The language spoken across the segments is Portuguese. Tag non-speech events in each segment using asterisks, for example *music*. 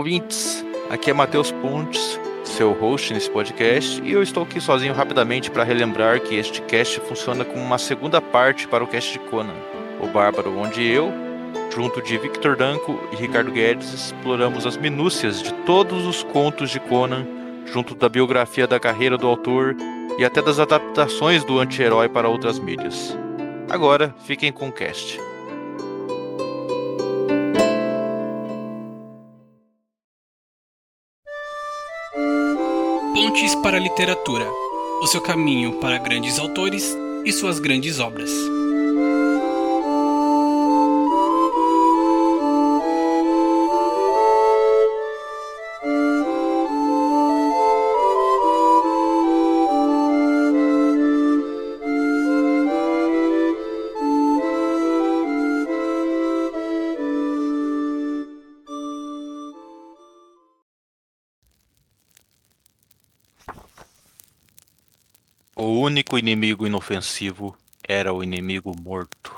ouvintes! Aqui é Matheus Pontes, seu host nesse podcast, e eu estou aqui sozinho rapidamente para relembrar que este cast funciona como uma segunda parte para o cast de Conan, o Bárbaro, onde eu, junto de Victor Danco e Ricardo Guedes, exploramos as minúcias de todos os contos de Conan, junto da biografia da carreira do autor e até das adaptações do anti-herói para outras mídias. Agora, fiquem com o cast. Para a Literatura o seu caminho para grandes autores e suas grandes obras. Inimigo inofensivo era o inimigo morto.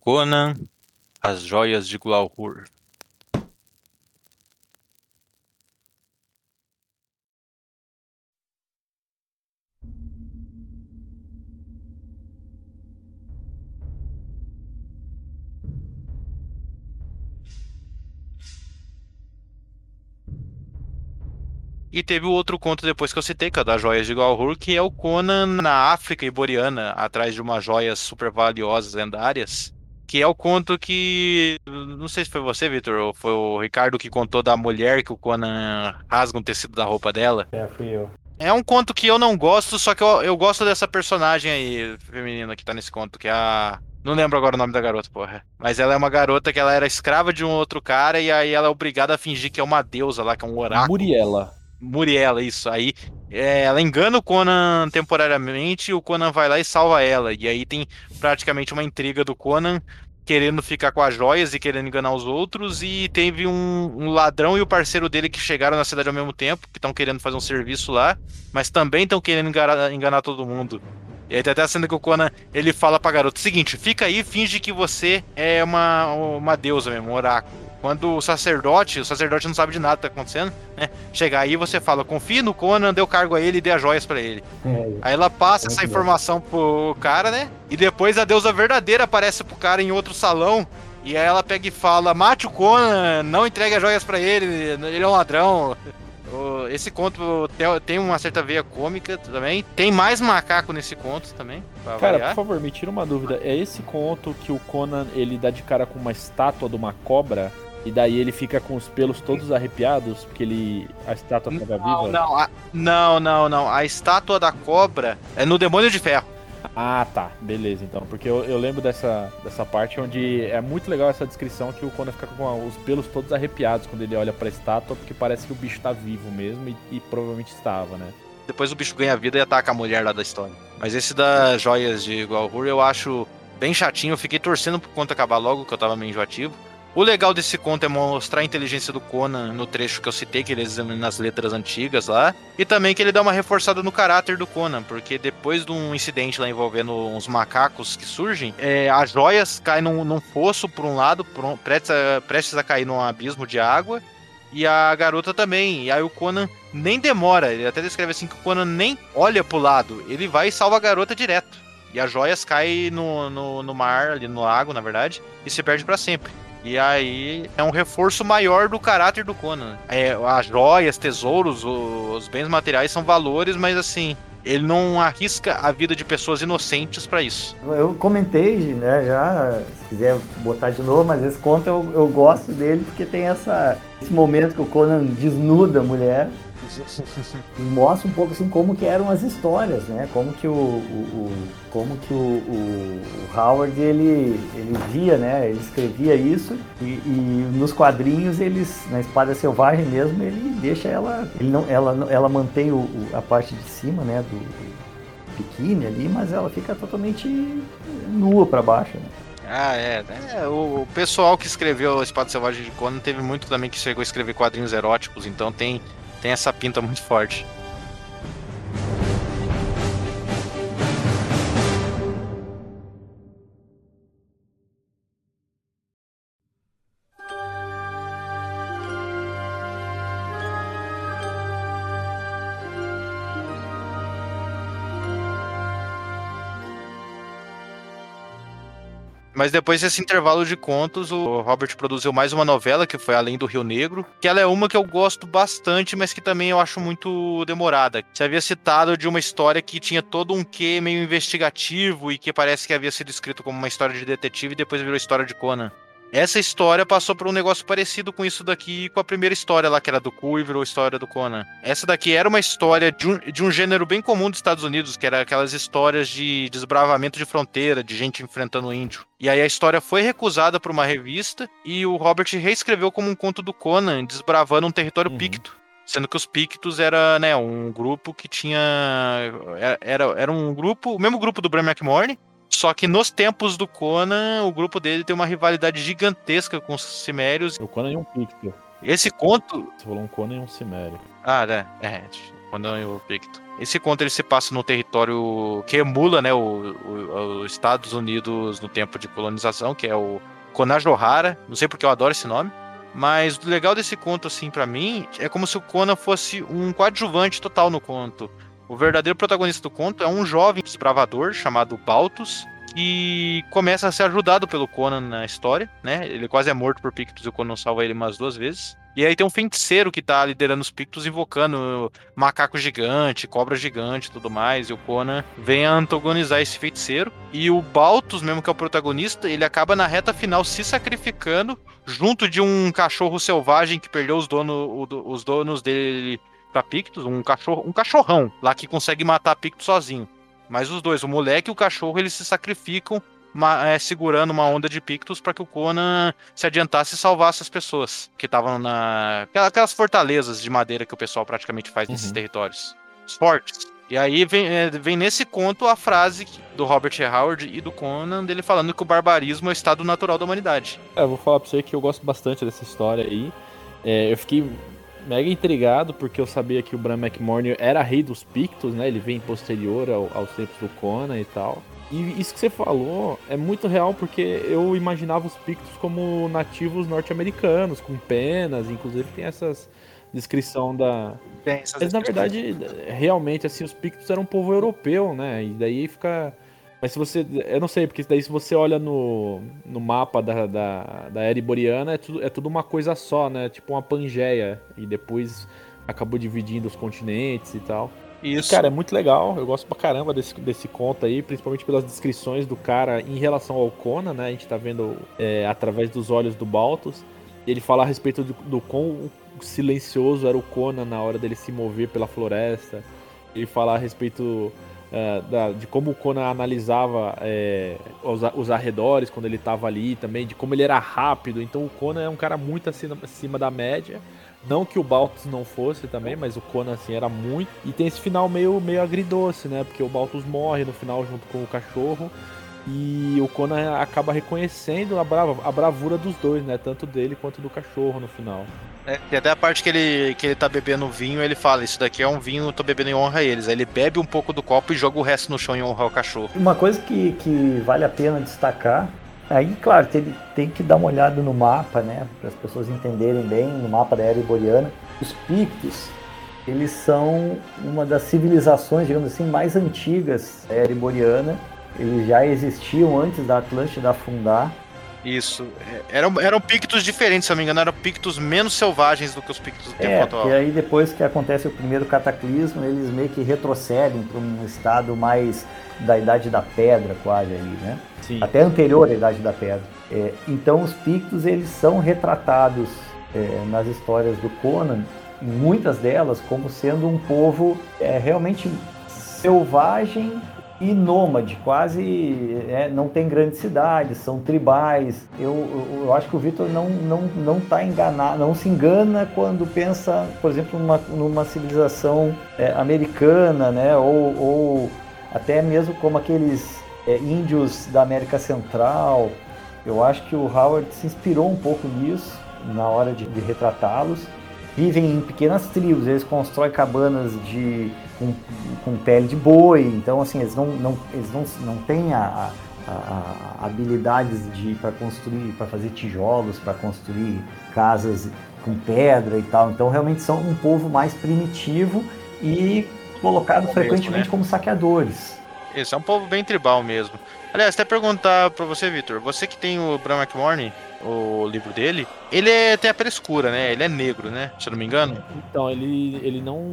Conan, as joias de Glalhur. E teve o outro conto depois que eu citei, que é o das joias de Glalhur, que é o Conan na África Iboriana, atrás de umas joias super valiosas, lendárias. Que é o conto que. Não sei se foi você, Victor, ou foi o Ricardo que contou da mulher que o Conan rasga um tecido da roupa dela. É, fui eu. É um conto que eu não gosto, só que eu, eu gosto dessa personagem aí, feminina, que tá nesse conto, que é a. Não lembro agora o nome da garota, porra. Mas ela é uma garota que ela era escrava de um outro cara e aí ela é obrigada a fingir que é uma deusa lá, que é um oráculo. Muriela. Muriela, isso. Aí é, ela engana o Conan temporariamente e o Conan vai lá e salva ela. E aí tem praticamente uma intriga do Conan querendo ficar com as joias e querendo enganar os outros. E teve um, um ladrão e o parceiro dele que chegaram na cidade ao mesmo tempo, que estão querendo fazer um serviço lá, mas também estão querendo enganar, enganar todo mundo. E aí tem até a cena que o Conan ele fala pra garota: seguinte, fica aí, finge que você é uma, uma deusa mesmo, um oráculo. Quando o sacerdote, o sacerdote não sabe de nada que tá acontecendo, né? Chegar aí você fala, confie no Conan, deu cargo a ele e dê as joias pra ele. É, Aí ela passa Muito essa informação pro cara, né? E depois a deusa verdadeira aparece pro cara em outro salão. E aí ela pega e fala, mate o Conan, não entregue as joias pra ele, ele é um ladrão. Esse conto te- tem uma certa veia cômica também. Tem mais macaco nesse conto também. Cara, variar. por favor, me tira uma dúvida. É esse conto que o Conan ele dá de cara com uma estátua de uma cobra e daí ele fica com os pelos todos arrepiados porque ele a estátua estava viva? não, a- não, não, não. A estátua da cobra é no Demônio de Ferro. Ah, tá. Beleza, então. Porque eu, eu lembro dessa, dessa parte onde é muito legal essa descrição que o Conan fica com a- os pelos todos arrepiados quando ele olha pra estátua, porque parece que o bicho tá vivo mesmo e, e provavelmente estava, né? Depois o bicho ganha vida e ataca a mulher lá da história. Mas esse das joias de Galhur eu acho bem chatinho. Eu fiquei torcendo pro conto acabar logo, que eu tava meio enjoativo. O legal desse conto é mostrar a inteligência do Conan no trecho que eu citei, que ele examina as letras antigas lá. E também que ele dá uma reforçada no caráter do Conan, porque depois de um incidente lá envolvendo uns macacos que surgem, é, as joias caem num, num poço por um lado, por um- prestes, a, prestes a cair num abismo de água. E a garota também. E aí o Conan nem demora. Ele até descreve assim que o Conan nem olha pro lado. Ele vai e salva a garota direto. E as joias caem no, no, no mar, ali no lago, na verdade, e se perde pra sempre. E aí é um reforço maior do caráter do Conan. É, as joias, tesouros, os bens materiais são valores, mas assim, ele não arrisca a vida de pessoas inocentes pra isso. Eu comentei, né, já, se quiser botar de novo, mas esse conto eu, eu gosto dele porque tem essa, esse momento que o Conan desnuda a mulher *laughs* mostra um pouco assim como que eram as histórias, né, como que o, o- o- como que o, o- Howard ele, ele via, né, ele escrevia isso e, e nos quadrinhos eles, na Espada Selvagem mesmo, ele deixa ela, ele não, ela, ela mantém o, a parte de cima, né, do, do biquíni ali, mas ela fica totalmente nua pra baixo. Né? Ah, é. é, o, o pessoal que escreveu Espada Selvagem de Conan teve muito também que chegou a escrever quadrinhos eróticos, então tem, tem essa pinta muito forte. Mas depois desse intervalo de contos, o Robert produziu mais uma novela, que foi Além do Rio Negro, que ela é uma que eu gosto bastante, mas que também eu acho muito demorada. Você havia citado de uma história que tinha todo um quê meio investigativo e que parece que havia sido escrito como uma história de detetive e depois virou história de Conan. Essa história passou por um negócio parecido com isso daqui, com a primeira história lá, que era do Cu e virou história do Conan. Essa daqui era uma história de um, de um gênero bem comum dos Estados Unidos, que era aquelas histórias de desbravamento de fronteira, de gente enfrentando índio. E aí a história foi recusada por uma revista e o Robert reescreveu como um conto do Conan, desbravando um território uhum. picto. Sendo que os Pictos era, né, um grupo que tinha. Era, era um grupo, o mesmo grupo do Bram McMorne, só que nos tempos do Conan, o grupo dele tem uma rivalidade gigantesca com os Cimérios. O Conan é um Picto. Esse conto. Você falou um Conan e um Cimério. Ah, né? É, Conan e o Picto. Esse conto ele se passa no território que emula, né, os Estados Unidos no tempo de colonização, que é o Conajohara. Não sei porque eu adoro esse nome. Mas o legal desse conto, assim, para mim, é como se o Conan fosse um coadjuvante total no conto. O verdadeiro protagonista do conto é um jovem desbravador chamado Baltus, que começa a ser ajudado pelo Conan na história, né? Ele quase é morto por Pictus e o Conan salva ele umas duas vezes. E aí tem um feiticeiro que tá liderando os Pictus, invocando macaco gigante, cobra gigante tudo mais. E o Conan vem a antagonizar esse feiticeiro. E o Baltus, mesmo que é o protagonista, ele acaba na reta final se sacrificando junto de um cachorro selvagem que perdeu os, dono, os donos dele pra Pictus, um cachorro, um cachorrão lá que consegue matar Pictus sozinho. Mas os dois, o moleque e o cachorro, eles se sacrificam uma, é, segurando uma onda de Pictus para que o Conan se adiantasse e salvasse as pessoas que estavam na. Aquelas fortalezas de madeira que o pessoal praticamente faz nesses uhum. territórios. Os fortes. E aí vem, é, vem nesse conto a frase do Robert E. Howard e do Conan dele falando que o barbarismo é o estado natural da humanidade. É, eu vou falar pra você que eu gosto bastante dessa história aí. É, eu fiquei mega intrigado, porque eu sabia que o Bram McMorne era rei dos Pictos, né? Ele vem posterior ao, aos tempos do Conan e tal. E isso que você falou é muito real, porque eu imaginava os Pictos como nativos norte-americanos, com penas, inclusive tem essas descrição da. Mas na verdade, realmente, assim, os Pictos eram um povo europeu, né? E daí fica mas se você. Eu não sei, porque daí se você olha no, no mapa da, da, da era iboriana, é tudo, é tudo uma coisa só, né? Tipo uma Pangeia. E depois acabou dividindo os continentes e tal. Isso. Cara, é muito legal. Eu gosto pra caramba desse, desse conto aí, principalmente pelas descrições do cara em relação ao Conan, né? A gente tá vendo é, através dos olhos do Baltus. Ele fala a respeito do, do quão silencioso era o Conan na hora dele se mover pela floresta. Ele fala a respeito é, da, de como o Conan analisava é, os, os, arredores quando ele estava ali também, de como ele era rápido. Então o Conan é um cara muito acima, acima da média. Não que o Baltus não fosse também, mas o Conan assim era muito. E tem esse final meio, meio agridoce, né? Porque o Baltus morre no final junto com o cachorro. E o Conan acaba reconhecendo a, brava, a bravura dos dois, né? Tanto dele quanto do cachorro no final. É, e até a parte que ele, que ele tá bebendo vinho, ele fala: Isso daqui é um vinho, eu tô bebendo em honra a eles. Aí ele bebe um pouco do copo e joga o resto no chão em honra ao cachorro. Uma coisa que, que vale a pena destacar. Aí, claro, tem, tem que dar uma olhada no mapa, né? Para as pessoas entenderem bem, no mapa da era iboriana. Os Pictos, eles são uma das civilizações, digamos assim, mais antigas da era iboriana eles já existiam antes da Atlântida afundar. Isso. É, eram, eram pictos diferentes, se eu não me engano, eram pictos menos selvagens do que os pictos do tempo é, atual. E aí depois que acontece o primeiro cataclismo, eles meio que retrocedem para um estado mais da Idade da Pedra, quase ali, né? Sim. Até anterior à Idade da Pedra. É, então os pictos eles são retratados é, nas histórias do Conan, muitas delas como sendo um povo é, realmente selvagem e nômade, quase é, não tem grandes cidades, são tribais. Eu, eu, eu acho que o Vitor não, não, não tá enganado, não se engana quando pensa, por exemplo, numa, numa civilização é, americana, né? Ou, ou, até mesmo como aqueles é, índios da América Central. Eu acho que o Howard se inspirou um pouco nisso na hora de, de retratá-los. Vivem em pequenas tribos, eles constroem cabanas de com, com pele de boi, então assim, eles não, não, eles não, não têm a, a, a habilidades de para construir, para fazer tijolos, para construir casas com pedra e tal. Então realmente são um povo mais primitivo e colocado frequentemente né? como saqueadores. Isso, é um povo bem tribal mesmo. Aliás, até perguntar pra você, Victor. Você que tem o Bram McMorney, o livro dele, ele é, tem a pele escura, né? Ele é negro, né? Se eu não me engano. Então, ele, ele não,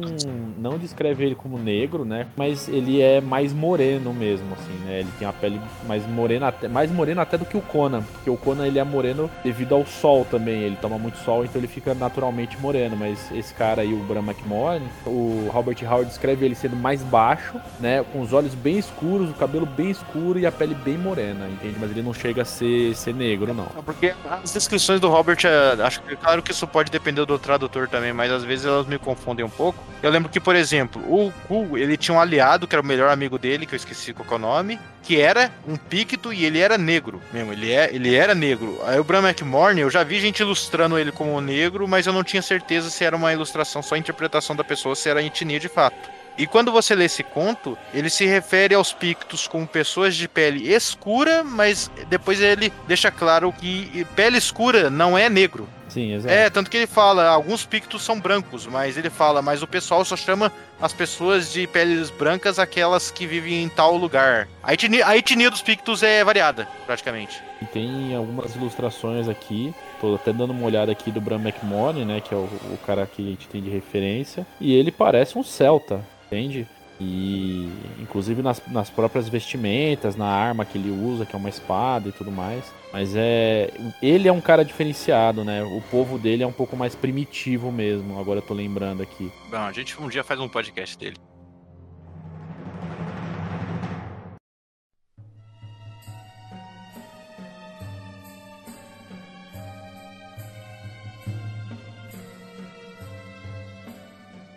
não descreve ele como negro, né? Mas ele é mais moreno mesmo, assim, né? Ele tem a pele mais morena, até, mais morena até do que o Conan. Porque o Conan, ele é moreno devido ao sol também. Ele toma muito sol, então ele fica naturalmente moreno. Mas esse cara aí, o Bram McMorne, o Robert Howard descreve ele sendo mais baixo, né? Com os olhos bem escuros, o cabelo bem escuro e a pele bem morena, entende? Mas ele não chega a ser, ser negro, não. Porque as descrições do Robert, é, acho que claro que isso pode depender do tradutor também, mas às vezes elas me confundem um pouco. Eu lembro que, por exemplo, o Ku, ele tinha um aliado, que era o melhor amigo dele, que eu esqueci qual é o nome, que era um picto e ele era negro mesmo, ele, é, ele era negro. Aí o Bram McMorne, eu já vi gente ilustrando ele como negro, mas eu não tinha certeza se era uma ilustração, só interpretação da pessoa, se era etnia de fato. E quando você lê esse conto, ele se refere aos pictos como pessoas de pele escura, mas depois ele deixa claro que pele escura não é negro. Sim, exato. É, tanto que ele fala, alguns pictos são brancos, mas ele fala, mas o pessoal só chama as pessoas de peles brancas aquelas que vivem em tal lugar. A etnia, a etnia dos pictos é variada, praticamente. E tem algumas ilustrações aqui. Tô até dando uma olhada aqui do Bram McMorne, né? Que é o, o cara que a gente tem de referência. E ele parece um celta, entende? E inclusive nas, nas próprias vestimentas, na arma que ele usa, que é uma espada e tudo mais. Mas é. Ele é um cara diferenciado, né? O povo dele é um pouco mais primitivo mesmo. Agora eu tô lembrando aqui. Bom, a gente um dia faz um podcast dele.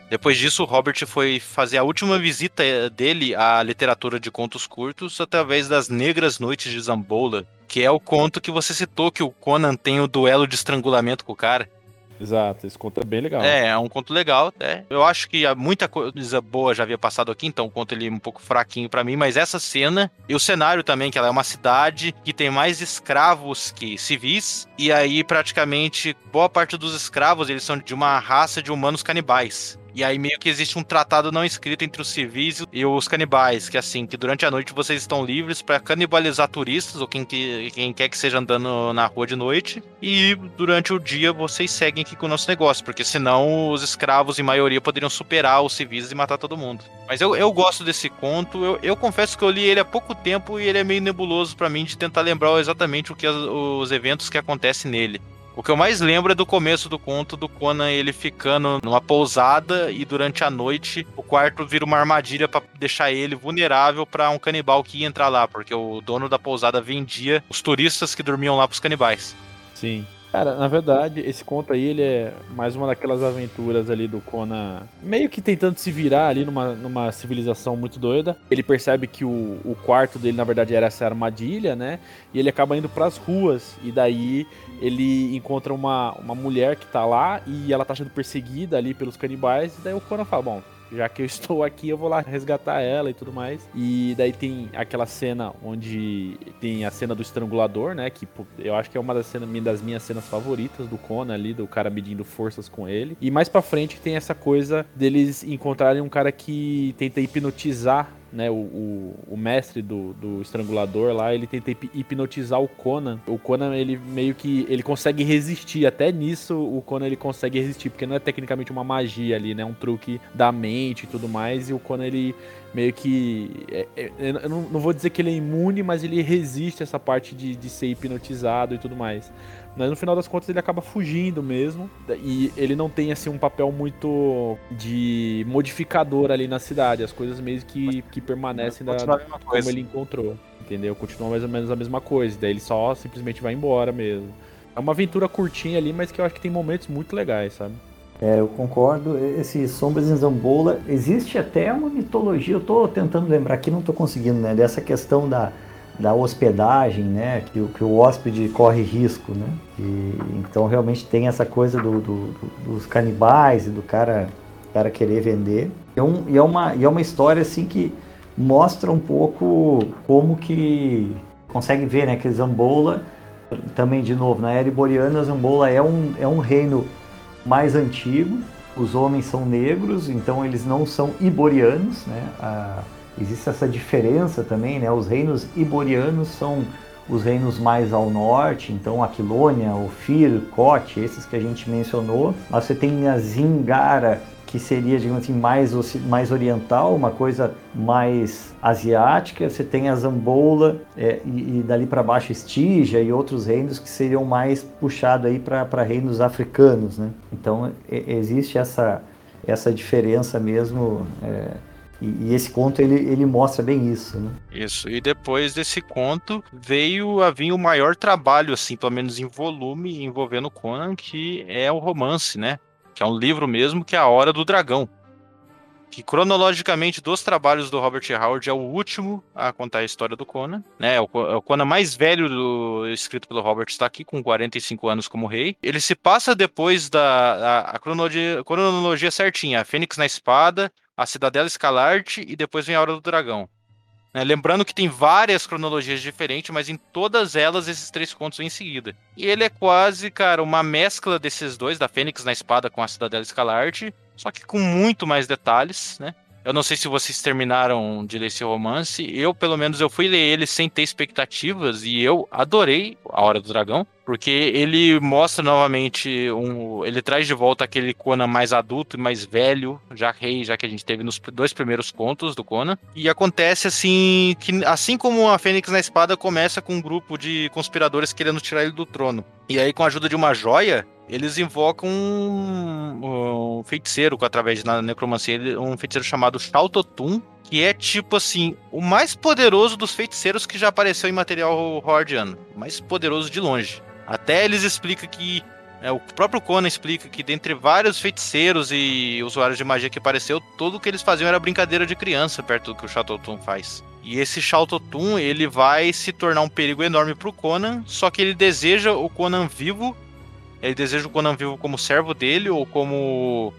Depois disso, Robert foi fazer a última visita dele à literatura de contos curtos através das Negras Noites de Zambola, que é o conto que você citou que o Conan tem o duelo de estrangulamento com o cara. Exato, esse conto é bem legal. É, é um conto legal, até. Eu acho que muita coisa boa já havia passado aqui, então o conto ele é um pouco fraquinho para mim, mas essa cena e o cenário também, que ela é uma cidade que tem mais escravos que civis, e aí praticamente boa parte dos escravos, eles são de uma raça de humanos canibais. E aí meio que existe um tratado não escrito entre os civis e os canibais, que assim, que durante a noite vocês estão livres para canibalizar turistas ou quem, que, quem quer que seja andando na rua de noite, e durante o dia vocês seguem aqui com o nosso negócio, porque senão os escravos, em maioria, poderiam superar os civis e matar todo mundo. Mas eu, eu gosto desse conto, eu, eu confesso que eu li ele há pouco tempo e ele é meio nebuloso para mim de tentar lembrar exatamente o que as, os eventos que acontecem nele. O que eu mais lembro é do começo do conto do Conan ele ficando numa pousada e durante a noite o quarto vira uma armadilha para deixar ele vulnerável para um canibal que ia entrar lá, porque o dono da pousada vendia os turistas que dormiam lá pros canibais. Sim. Cara, na verdade, esse conto aí, ele é mais uma daquelas aventuras ali do Conan, meio que tentando se virar ali numa, numa civilização muito doida. Ele percebe que o, o quarto dele, na verdade, era essa armadilha, né? E ele acaba indo pras ruas. E daí ele encontra uma, uma mulher que tá lá e ela tá sendo perseguida ali pelos canibais. E daí o Conan fala: Bom, já que eu *laughs* estou aqui, eu vou lá resgatar ela e tudo mais. E daí tem aquela cena onde tem a cena do estrangulador, né? Que eu acho que é uma das, cenas, das minhas cenas favoritas do Conan ali, do cara medindo forças com ele. E mais pra frente tem essa coisa deles encontrarem um cara que tenta hipnotizar né, o, o, o, mestre do, do estrangulador lá, ele tenta hipnotizar o Conan. O Conan, ele meio que ele consegue resistir. Até nisso, o Conan ele consegue resistir, porque não é tecnicamente uma magia ali, né? Um truque da mente e tudo mais. E o Conan, ele meio que. É, é, eu não, não, vou dizer que ele é imune, mas ele resiste a essa parte de, de ser hipnotizado e tudo mais. Mas no final das contas ele acaba fugindo mesmo. E ele não tem assim um papel muito de modificador ali na cidade. As coisas meio que, que permanecem da, como ele encontrou. Entendeu? Continua mais ou menos a mesma coisa. Daí ele só simplesmente vai embora mesmo. É uma aventura curtinha ali, mas que eu acho que tem momentos muito legais, sabe? É, eu concordo. Esse Sombras em Zambola, existe até uma mitologia, eu estou tentando lembrar aqui, não estou conseguindo, né? Dessa questão da, da hospedagem, né? Que, que o hóspede corre risco, né? E, então realmente tem essa coisa do, do, do, dos canibais e do cara, cara querer vender. É um, e, é uma, e é uma história assim que mostra um pouco como que consegue ver, né? Que Zambola, também de novo, na era iboriana, Zambola é um, é um reino mais antigo, os homens são negros, então eles não são iborianos, né? Existe essa diferença também, né? Os reinos iborianos são os reinos mais ao norte, então Aquilônia, Ofir, Kote, esses que a gente mencionou. Você tem a Zingara, que seria, digamos assim, mais, mais oriental, uma coisa mais asiática. Você tem a Zambola é, e, e, dali para baixo Estígia e outros reinos que seriam mais puxados aí para reinos africanos, né? Então é, existe essa, essa diferença mesmo. É, e, e, esse conto ele, ele mostra bem isso, né? Isso. E depois desse conto veio a vir o maior trabalho, assim, pelo menos em volume, envolvendo Conan, que é o romance, né? Que é um livro mesmo, que é A Hora do Dragão. Que cronologicamente dos trabalhos do Robert Howard é o último a contar a história do Conan, né? É o, é o Conan mais velho do, escrito pelo Robert está aqui com 45 anos como rei. Ele se passa depois da a, a cronologia, cronologia certinha, a Fênix na espada, a Cidadela Escalarte e depois vem a Hora do Dragão. Né? Lembrando que tem várias cronologias diferentes, mas em todas elas esses três contos vêm em seguida. E ele é quase, cara, uma mescla desses dois, da Fênix na espada com a Cidadela Escalarte, só que com muito mais detalhes, né? Eu não sei se vocês terminaram de ler esse romance. Eu, pelo menos, eu fui ler ele sem ter expectativas e eu adorei A Hora do Dragão, porque ele mostra novamente um, ele traz de volta aquele Conan mais adulto e mais velho, já rei, já que a gente teve nos dois primeiros contos do Conan. E acontece assim que assim como a Fênix na espada começa com um grupo de conspiradores querendo tirar ele do trono. E aí com a ajuda de uma joia, eles invocam um, um feiticeiro através da necromancia, um feiticeiro chamado Shaltotun, que é tipo assim, o mais poderoso dos feiticeiros que já apareceu em material hordiano, mais poderoso de longe. Até eles explicam que é, o próprio Conan explica que dentre vários feiticeiros e usuários de magia que apareceu, tudo que eles faziam era brincadeira de criança perto do que o Shaltotun faz. E esse Shaltotun, ele vai se tornar um perigo enorme pro Conan, só que ele deseja o Conan vivo ele deseja o Conan vivo como servo dele ou como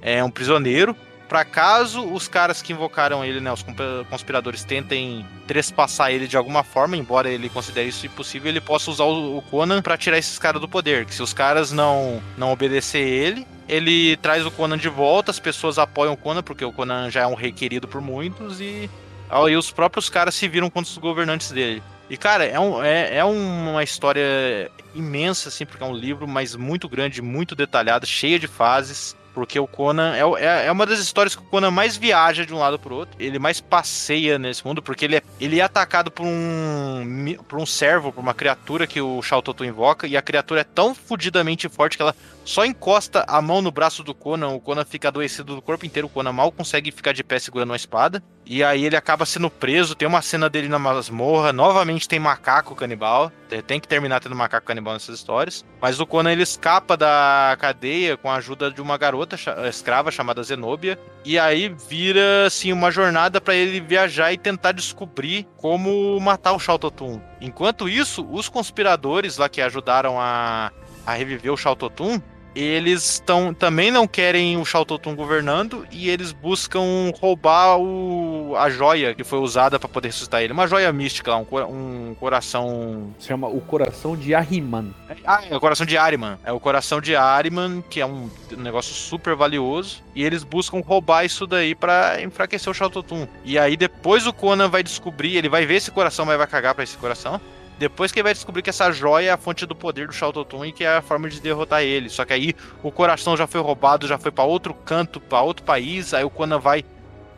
é, um prisioneiro. Para caso os caras que invocaram ele, né, os conspiradores, tentem trespassar ele de alguma forma, embora ele considere isso impossível, ele possa usar o Conan para tirar esses caras do poder. Que se os caras não não obedecer ele, ele traz o Conan de volta, as pessoas apoiam o Conan, porque o Conan já é um rei querido por muitos, e aí os próprios caras se viram contra os governantes dele. E, cara, é, um, é, é uma história imensa, assim, porque é um livro, mas muito grande, muito detalhado, cheia de fases. Porque o Conan é, é, é, uma das histórias que o Conan mais viaja de um lado pro outro. Ele mais passeia nesse mundo, porque ele é, ele é atacado por um, por um servo, por uma criatura que o Shao Toto invoca. E a criatura é tão fudidamente forte que ela só encosta a mão no braço do Conan, o Conan fica adoecido do corpo inteiro, o Conan mal consegue ficar de pé segurando uma espada. E aí ele acaba sendo preso, tem uma cena dele na masmorra, novamente tem macaco canibal, tem que terminar tendo macaco canibal nessas histórias. Mas o Conan ele escapa da cadeia com a ajuda de uma garota escrava chamada Zenobia, e aí vira assim uma jornada para ele viajar e tentar descobrir como matar o Shao Totun. Enquanto isso, os conspiradores lá que ajudaram a, a reviver o Shao Totun, eles tão, também não querem o Shao Totun governando e eles buscam roubar o, a joia que foi usada para poder ressuscitar ele. Uma joia mística, um, um coração. Se chama o coração de Ahriman. Ah, é o coração de Ahriman. É o coração de Ahriman, que é um negócio super valioso. E eles buscam roubar isso daí para enfraquecer o Shao Totun. E aí depois o Conan vai descobrir, ele vai ver esse coração, mas vai cagar para esse coração. Depois que ele vai descobrir que essa joia é a fonte do poder do Shao e que é a forma de derrotar ele. Só que aí o coração já foi roubado, já foi para outro canto, para outro país. Aí o Conan vai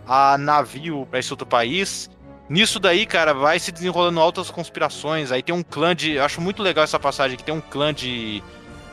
a navio para esse outro país. Nisso daí, cara, vai se desenrolando altas conspirações. Aí tem um clã de. Eu acho muito legal essa passagem que tem um clã de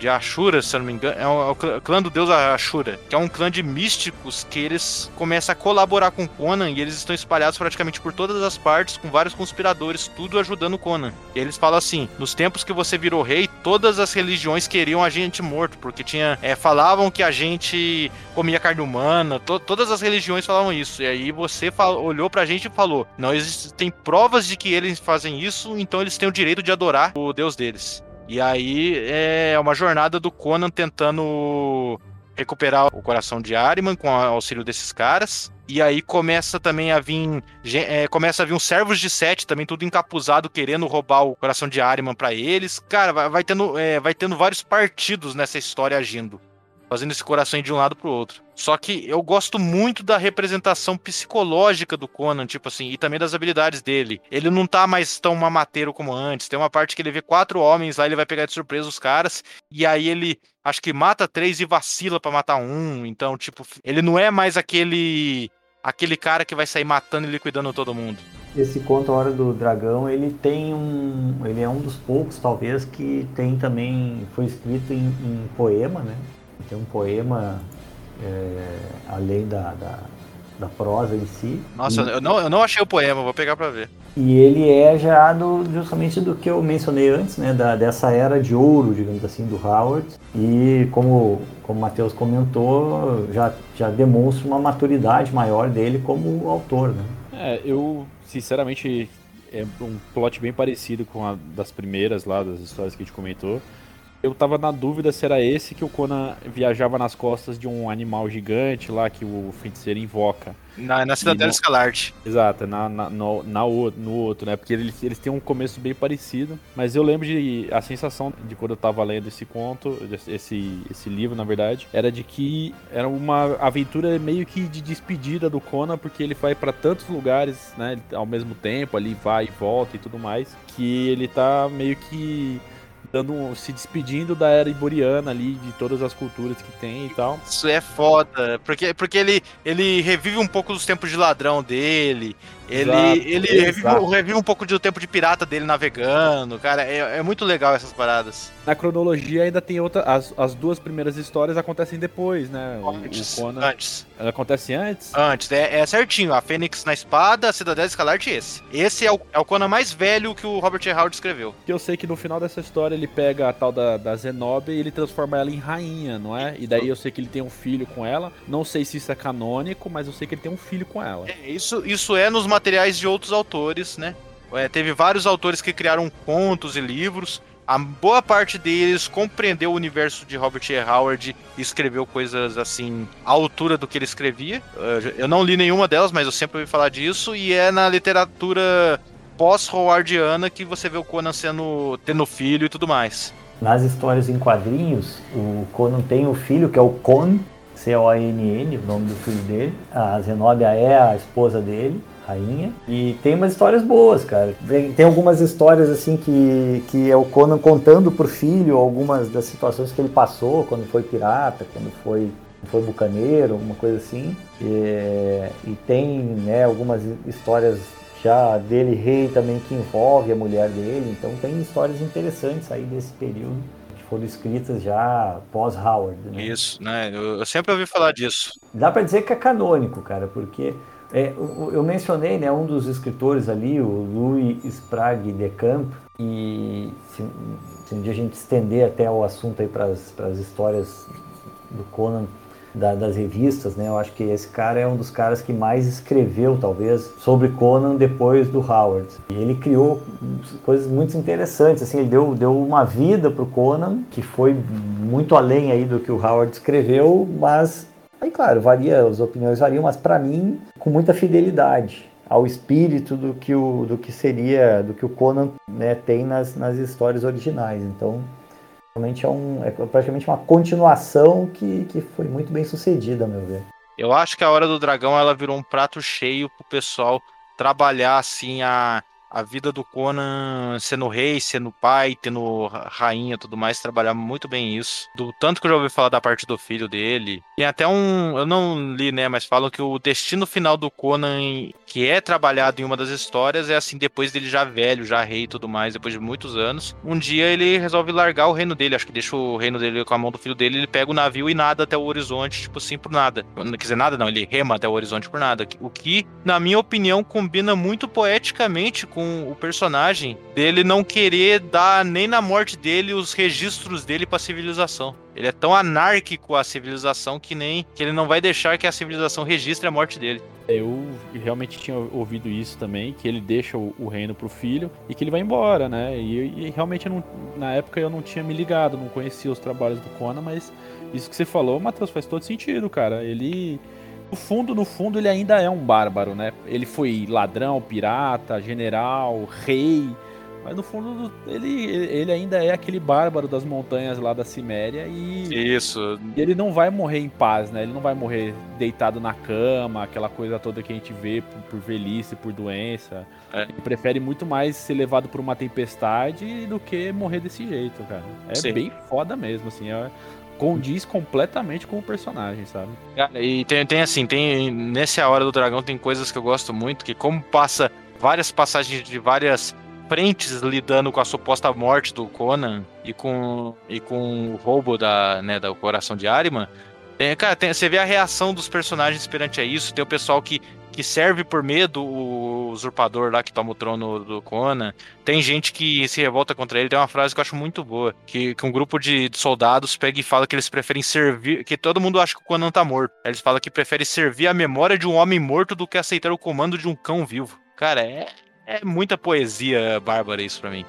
de Ashura, se eu não me engano, é o, é o clã do deus Ashura, que é um clã de místicos que eles começam a colaborar com Conan e eles estão espalhados praticamente por todas as partes, com vários conspiradores, tudo ajudando Conan. E eles falam assim: nos tempos que você virou rei, todas as religiões queriam a gente morto, porque tinha. É, falavam que a gente comia carne humana, to, todas as religiões falavam isso. E aí você fal, olhou pra gente e falou: não existem provas de que eles fazem isso, então eles têm o direito de adorar o deus deles. E aí é uma jornada do Conan tentando recuperar o coração de Ariman com o auxílio desses caras. E aí começa também a vir. É, começa a vir uns servos de Sete também, tudo encapuzado, querendo roubar o coração de Ariman para eles. Cara, vai, vai tendo, é, vai tendo vários partidos nessa história agindo. Fazendo esse coração de um lado pro outro. Só que eu gosto muito da representação psicológica do Conan, tipo assim, e também das habilidades dele. Ele não tá mais tão mamateiro como antes. Tem uma parte que ele vê quatro homens lá, ele vai pegar de surpresa os caras, e aí ele acho que mata três e vacila para matar um. Então, tipo, ele não é mais aquele aquele cara que vai sair matando e liquidando todo mundo. Esse conto A Hora do Dragão, ele tem um. Ele é um dos poucos, talvez, que tem também. Foi escrito em, em poema, né? Tem um poema é, além da, da, da, prosa em si. Nossa, e, eu, não, eu não achei o poema, vou pegar para ver. E ele é já do, justamente do que eu mencionei antes, né? Da, dessa era de ouro, digamos assim, do Howard. E como, como o Matheus comentou, já, já demonstra uma maturidade maior dele como autor, né? É, eu sinceramente é um plot bem parecido com a das primeiras lá, das histórias que a gente comentou. Eu tava na dúvida se era esse que o Conan viajava nas costas de um animal gigante lá que o feiticeiro invoca. Na, na Cidadela no... Escalarte. Exato, na, na, no, na, no outro, né? Porque eles, eles têm um começo bem parecido. Mas eu lembro de. A sensação de quando eu tava lendo esse conto, esse, esse livro, na verdade, era de que era uma aventura meio que de despedida do Conan, porque ele vai para tantos lugares, né? Ao mesmo tempo, ali vai e volta e tudo mais, que ele tá meio que dando se despedindo da era iboriana ali, de todas as culturas que tem e tal. Isso é foda, porque, porque ele, ele revive um pouco dos tempos de ladrão dele, ele, exato, ele revive, revive, um pouco do tempo de pirata dele navegando, cara, é, é muito legal essas paradas. Na cronologia ainda tem outra, as, as duas primeiras histórias acontecem depois, né? Antes, o Conan, antes. Ela acontece antes? Antes, é, é, certinho, a Fênix na espada, a Cidadela Escalarte esse. Esse é o, é o Conan mais velho que o Robert E. Howard escreveu. Que eu sei que no final dessa história ele pega a tal da, da Zenobia e ele transforma ela em rainha, não é? E daí eu sei que ele tem um filho com ela, não sei se isso é canônico, mas eu sei que ele tem um filho com ela. É, isso, isso é nos materiais de outros autores, né? É, teve vários autores que criaram contos e livros. A boa parte deles compreendeu o universo de Robert E. Howard e escreveu coisas assim à altura do que ele escrevia. Eu não li nenhuma delas, mas eu sempre ouvi falar disso. E é na literatura pós-Howardiana que você vê o Conan sendo tendo filho e tudo mais. Nas histórias em quadrinhos, o Conan tem o filho que é o Con, C-O-N-N, o nome do filho dele. A Zenobia é a esposa dele rainha. E tem umas histórias boas, cara. Tem algumas histórias assim que, que é o Conan contando pro filho algumas das situações que ele passou quando foi pirata, quando foi foi bucaneiro, uma coisa assim. E, e tem né, algumas histórias já dele rei também que envolve a mulher dele. Então tem histórias interessantes aí desse período que foram escritas já pós Howard. Né? Isso, né? Eu, eu sempre ouvi falar disso. Dá para dizer que é canônico, cara, porque é, eu mencionei né, um dos escritores ali, o Louis Sprague de Camp, e se, se um dia a gente estender até o assunto aí para as histórias do Conan da, das revistas, né? Eu acho que esse cara é um dos caras que mais escreveu, talvez, sobre Conan depois do Howard. E ele criou coisas muito interessantes, assim, ele deu, deu uma vida para o Conan, que foi muito além aí do que o Howard escreveu, mas Aí, claro, varia, as opiniões variam, mas para mim, com muita fidelidade ao espírito do que o, do que seria, do que o Conan né, tem nas, nas histórias originais. Então, realmente é, um, é praticamente uma continuação que, que foi muito bem sucedida, a meu ver. Eu acho que a Hora do Dragão ela virou um prato cheio pro pessoal trabalhar assim a a vida do Conan sendo rei, sendo pai, tendo rainha tudo mais, trabalhar muito bem isso. Do tanto que eu já ouvi falar da parte do filho dele. Tem até um. Eu não li, né? Mas falam que o destino final do Conan, que é trabalhado em uma das histórias, é assim, depois dele já velho, já rei e tudo mais, depois de muitos anos. Um dia ele resolve largar o reino dele. Acho que deixa o reino dele com a mão do filho dele. Ele pega o navio e nada até o horizonte, tipo assim, por nada. Não quer dizer nada, não. Ele rema até o horizonte por nada. O que, na minha opinião, combina muito poeticamente com com o personagem dele não querer dar nem na morte dele os registros dele para civilização. Ele é tão anárquico a civilização que nem que ele não vai deixar que a civilização registre a morte dele. Eu realmente tinha ouvido isso também, que ele deixa o, o reino pro filho e que ele vai embora, né? E, e realmente não, na época eu não tinha me ligado, não conhecia os trabalhos do Conan, mas isso que você falou, Matheus, faz todo sentido, cara. Ele no fundo, no fundo, ele ainda é um bárbaro, né? Ele foi ladrão, pirata, general, rei, Mas no fundo, ele, ele ainda é aquele bárbaro das montanhas lá da Ciméria e. Isso. E ele não vai morrer em paz, né? Ele não vai morrer deitado na cama, aquela coisa toda que a gente vê por, por velhice, por doença. É. Ele prefere muito mais ser levado por uma tempestade do que morrer desse jeito, cara. É Sim. bem foda mesmo, assim. É, condiz completamente com o personagem, sabe? E tem, tem assim, tem. Nesse A Hora do Dragão tem coisas que eu gosto muito, que como passa várias passagens de várias frentes lidando com a suposta morte do Conan e com, e com o roubo da, né, do coração de Arima. Tem, cara, tem- você vê a reação dos personagens perante a isso. Tem o pessoal que, que serve por medo o usurpador lá que toma o trono do Conan. Tem gente que se revolta contra ele. Tem uma frase que eu acho muito boa: que, que um grupo de, soldados pega e fala que eles preferem servir. Que todo mundo acha que o Conan tá morto. Eles falam que preferem servir a memória de um homem morto do que aceitar o comando de um cão vivo. Cara, é, é muita poesia bárbara isso pra mim.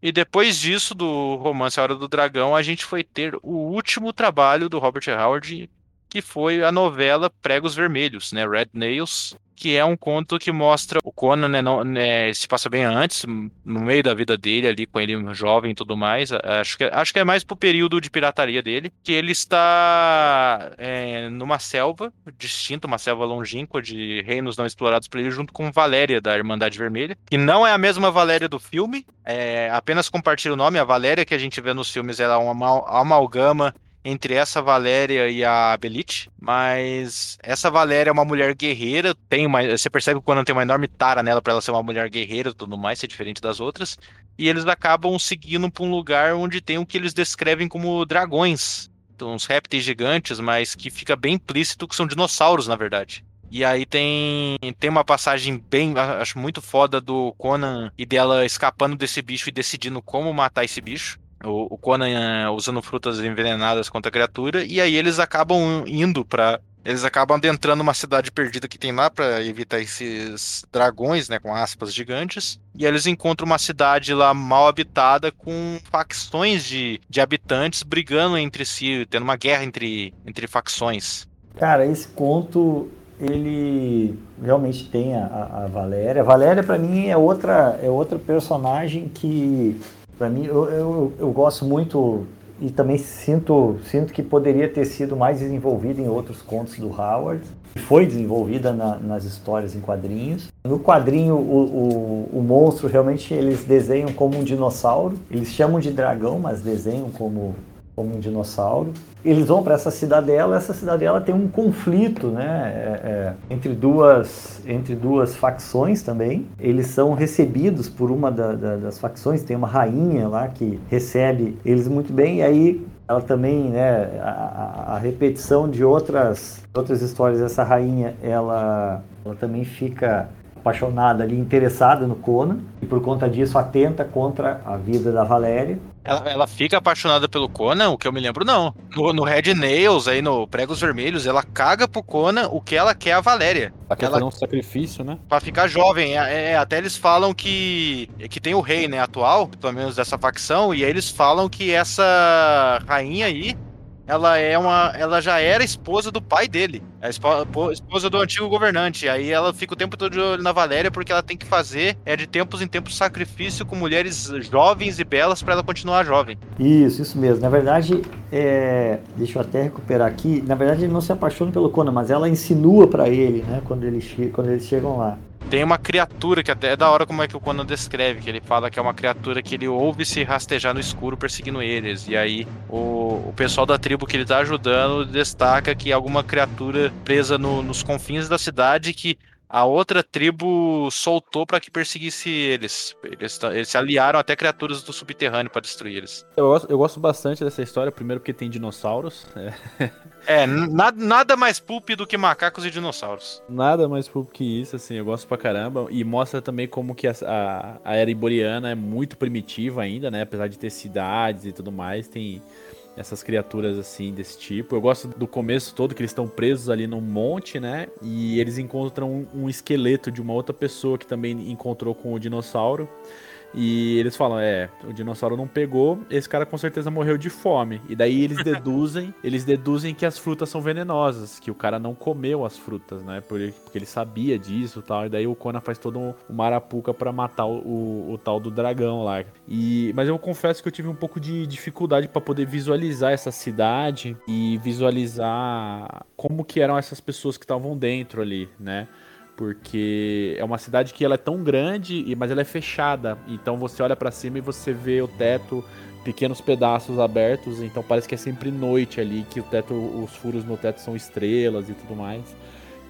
E depois disso, do romance A Hora do Dragão, a gente foi ter o último trabalho do Robert Howard, que foi a novela Pregos Vermelhos, né? Red Nails, que é um conto que mostra o Conan, né, não- né, se passa bem antes, no meio da vida dele, ali com ele jovem e tudo mais. Acho que, acho que é mais pro período de pirataria dele, que ele está é, numa selva distinta, uma selva longínqua de reinos não explorados por ele, junto com Valéria, da Irmandade Vermelha, que não é a mesma Valéria do filme, é, apenas compartilha o nome. A Valéria que a gente vê nos filmes ela é uma amal- amalgama entre essa Valéria e a Belite, mas essa Valéria é uma mulher guerreira, tem uma, você percebe que quando tem uma enorme tara nela para ela ser uma mulher guerreira e tudo mais, ser diferente das outras, e eles acabam seguindo para um lugar onde tem o que eles descrevem como dragões, Então, uns répteis gigantes, mas que fica bem implícito que são dinossauros, na verdade. E aí tem, tem uma passagem bem, acho muito foda do Conan e dela escapando desse bicho e decidindo como matar esse bicho. O, Conan eh, usando frutas envenenadas contra a criatura, e aí eles acabam indo pra. Eles acabam adentrando uma cidade perdida que tem lá pra evitar esses dragões, né, com aspas gigantes. E eles encontram uma cidade lá mal habitada com facções de, de habitantes brigando entre si, tendo uma guerra entre, entre facções. Cara, esse conto, ele realmente tem a, a- Valéria. A Valéria, pra mim, é outra, é outra personagem que, pra mim, eu, eu, eu gosto muito e também sinto, sinto que poderia ter sido mais desenvolvida em outros contos do Howard. Foi desenvolvida na- nas histórias em quadrinhos. No quadrinho, o, o, o monstro realmente eles desenham como um dinossauro. Eles chamam de dragão, mas desenham como, como um dinossauro. Eles vão para essa cidadela, essa cidadela tem um conflito né, é, é, entre, duas, entre duas facções também. Eles são recebidos por uma da- da- das facções, tem uma rainha lá que recebe eles muito bem, e aí ela também, né, a, a- repetição de outras, outras histórias, essa rainha, ela, ela também fica apaixonada ali, interessada no Conan, e por conta disso atenta contra a vida da Valéria. Ela, ela fica apaixonada pelo Conan, o que eu me lembro, não. No, no Red Nails, aí no Pregos Vermelhos, ela caga pro Conan o que ela quer é a Valéria. Ela quer Ela- fazer um sacrifício, né? Pra ficar jovem. É, é, até eles falam que, que tem o rei, né, atual, pelo menos dessa facção, e aí eles falam que essa rainha aí, ela é uma. Ela já era esposa do pai dele. A espo- po- esposa do antigo governante. Aí ela fica o tempo todo de olho na Valéria porque ela tem que fazer, é de tempos em tempos, sacrifício com mulheres jovens e belas pra ela continuar jovem. Isso, isso mesmo. Na verdade, é, deixa eu até recuperar aqui. Na verdade, ele não se apaixona pelo Conan, mas ela insinua pra ele, né? Quando, ele che- quando eles chegam lá. Tem uma criatura que até é da hora como é que o Conan descreve, que ele fala que é uma criatura que ele ouve se rastejar no escuro perseguindo eles. E aí o, o pessoal da tribo que ele tá ajudando destaca que é alguma criatura presa no- nos confins da cidade que a outra tribo soltou pra que perseguisse eles. Eles, eles se aliaram até criaturas do subterrâneo pra destruir eles. Eu gosto, eu gosto bastante dessa história, primeiro porque tem dinossauros. é. *laughs* É, nada, nada mais pulp do que macacos e dinossauros. Nada mais pulp que isso, assim, eu gosto pra caramba. E mostra também como que a, a, a era iboriana é muito primitiva ainda, né? Apesar de ter cidades e tudo mais, tem essas criaturas assim desse tipo. Eu gosto do começo todo que eles estão presos ali num monte, né? E eles encontram um, um esqueleto de uma outra pessoa que também encontrou com o dinossauro. E eles falam, é, o dinossauro não pegou, esse cara com certeza morreu de fome. E daí eles *laughs* deduzem, eles deduzem que as frutas são venenosas, que o cara não comeu as frutas, né? Porque, ele sabia disso e tal. E daí o Conan faz todo um, um marapuca para matar o, o, o, tal do dragão lá. E, mas eu confesso que eu tive um pouco de dificuldade para poder visualizar essa cidade e visualizar como que eram essas pessoas que estavam dentro ali, né? Porque é uma cidade que ela é tão grande, mas ela é fechada. Então você olha para cima e você vê o teto, pequenos pedaços abertos, então parece que é sempre noite ali, que o teto, os furos no teto são estrelas e tudo mais.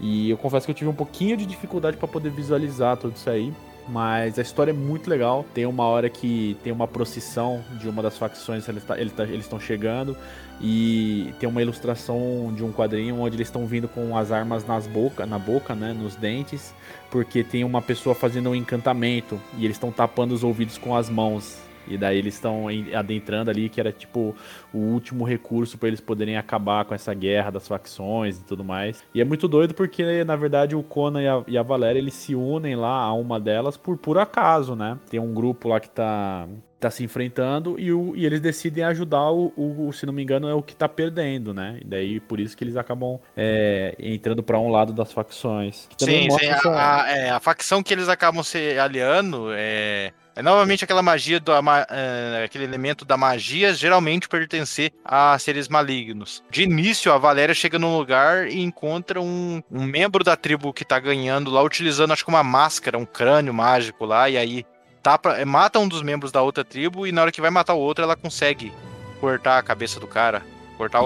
E eu confesso que eu tive um pouquinho de dificuldade para poder visualizar tudo isso aí. Mas a história é muito legal. Tem uma hora que tem uma procissão de uma das facções, eles tá, estão tá, chegando. E tem uma ilustração de um quadrinho onde eles estão vindo com as armas nas boca, na boca, né, nos dentes, porque tem uma pessoa fazendo um encantamento e eles estão tapando os ouvidos com as mãos. E daí eles estão adentrando ali, que era tipo o último recurso para eles poderem acabar com essa guerra das facções e tudo mais. E é muito doido porque, na verdade, o Conan e a, e a Valéria eles se unem lá a uma delas por por acaso, né? Tem um grupo lá que tá tá se enfrentando e, o, e eles decidem ajudar o, o, se não me engano, é o que tá perdendo, né? E daí por isso que eles acabam é, entrando para um lado das facções. Sim, sim. A, a, é, a, facção que eles acabam se aliando é é novamente aquela magia, do, é, aquele elemento da magia geralmente pertencer a seres malignos. De início, a Valéria chega num lugar e encontra um, um membro da tribo que tá ganhando lá, utilizando acho que uma máscara, um crânio mágico lá, e aí tapa, é, mata um dos membros da outra tribo e na hora que vai matar o outro, ela consegue cortar a cabeça do cara, cortar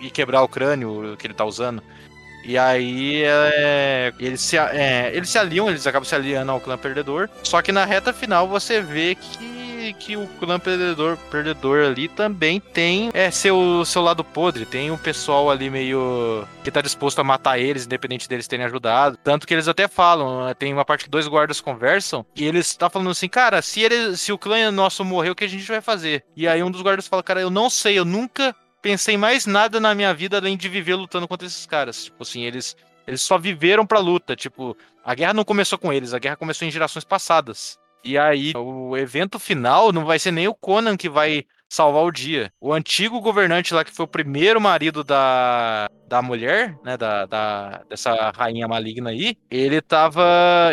e quebrar o crânio que ele tá usando. E aí é, eles, se, é, eles se aliam, eles acabam se aliando ao clã perdedor. Só que na reta final você vê que, que o clã perdedor, perdedor ali também tem é, seu, seu lado podre. Tem um pessoal ali meio. que tá disposto a matar eles, independente deles terem ajudado. Tanto que eles até falam, né, tem uma parte que dois guardas conversam e eles tá falando assim, cara, se, ele, se o clã nosso morrer, o que a gente vai fazer? E aí um dos guardas fala, cara, eu não sei, eu nunca pensei mais nada na minha vida além de viver lutando contra esses caras. Tipo assim, eles, eles só viveram pra luta. Tipo, a guerra não começou com eles, a guerra começou em gerações passadas. E aí, o evento final não vai ser nem o Conan que vai salvar o dia. O antigo governante lá, que foi o primeiro marido da, da mulher, né, da, da, dessa rainha maligna aí, ele tava,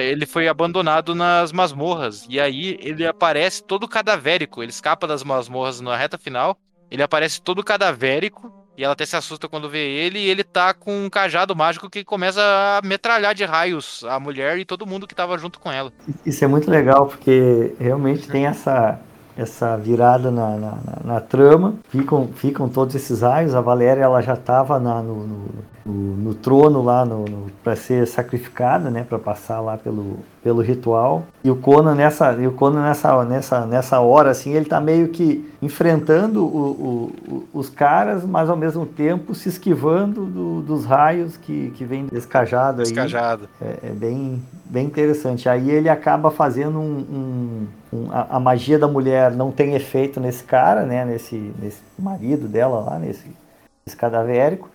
ele foi abandonado nas masmorras, e aí ele aparece todo cadavérico, ele escapa das masmorras na reta final, ele aparece todo cadavérico e ela até se assusta quando vê ele. E ele tá com um cajado mágico que começa a metralhar de raios a mulher e todo mundo que tava junto com ela. Isso é muito legal, porque realmente tem essa, essa virada na, na, na, na trama. Ficam, ficam todos esses raios. A Valéria ela já estava no, no, no, no, trono lá no, no para ser sacrificada, né, para passar lá pelo, pelo ritual. E o Conan nessa, e o Conan nessa, nessa, nessa hora assim, ele tá meio que enfrentando o, o, os caras, mas ao mesmo tempo se esquivando do, dos raios que, que vem descajado aí. Descajado. É, é, bem, bem interessante. Aí ele acaba fazendo um, um, um a, a, magia da mulher não tem efeito nesse cara, né, nesse, nesse marido dela lá, nesse, nesse cadavérico.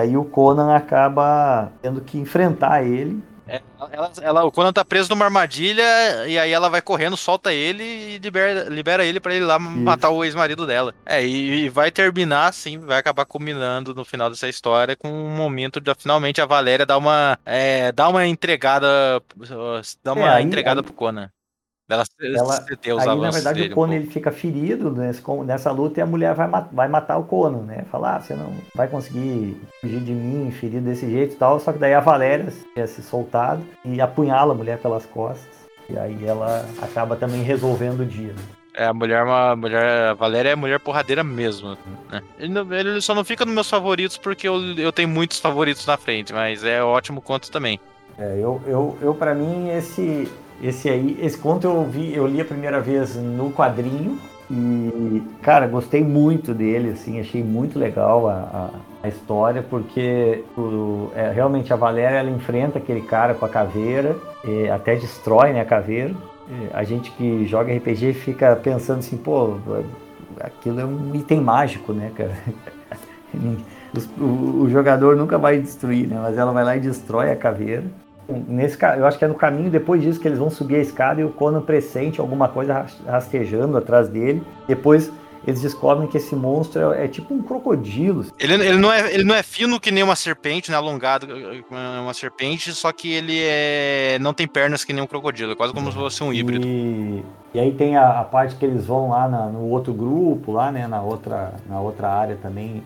Aí o Conan acaba tendo que enfrentar ele é, ela, ela, o Conan tá preso numa armadilha e aí ela vai correndo, solta ele e libera, libera ele para ele lá Isso. matar o ex-marido dela. É, e, e, vai terminar assim, vai acabar culminando no final dessa história com um momento de finalmente a Valéria dar uma, é, dar uma entregada, dar uma é, entregada aí, pro Conan. Ela, ela aí, na verdade, o Conan um ele fica ferido nesse, nessa luta e a mulher vai, vai matar o Conan, né? Falar, ah, você não vai conseguir fugir de mim, ferido desse jeito e tal. Só que daí a Valéria é se soltado e apunhala a mulher pelas costas. E aí ela acaba também resolvendo o dia. Né? É, a mulher, uma mulher, a Valéria é mulher porradeira mesmo, né? Ele, ele, só não fica nos meus favoritos porque eu, eu tenho muitos favoritos na frente, mas é ótimo conto também. É, eu, eu, eu para mim, esse, esse aí, esse conto eu vi, eu li a primeira vez no quadrinho E, cara, gostei muito dele, assim, achei muito legal a, a, a história, porque o, é, realmente a Valéria ela enfrenta aquele cara com a caveira, até destrói né, a caveira. a gente que joga RPG fica pensando assim, pô, aquilo é um item mágico, né, cara? *laughs* o, o, jogador nunca vai destruir, né? Mas ela vai lá e destrói a caveira. Nesse, eu acho que é no caminho depois disso que eles vão subir a escada e o Conan pressente alguma coisa rastejando atrás dele. Depois eles descobrem que esse monstro é, é tipo um crocodilo. Ele, ele, não é, ele não é fino que nem uma serpente, né? Alongado uma serpente, só que ele é, não tem pernas que nem um crocodilo. É quase como se fosse um híbrido. E, e aí tem a, a, parte que eles vão lá na, no outro grupo, lá, né? Na outra, na outra área também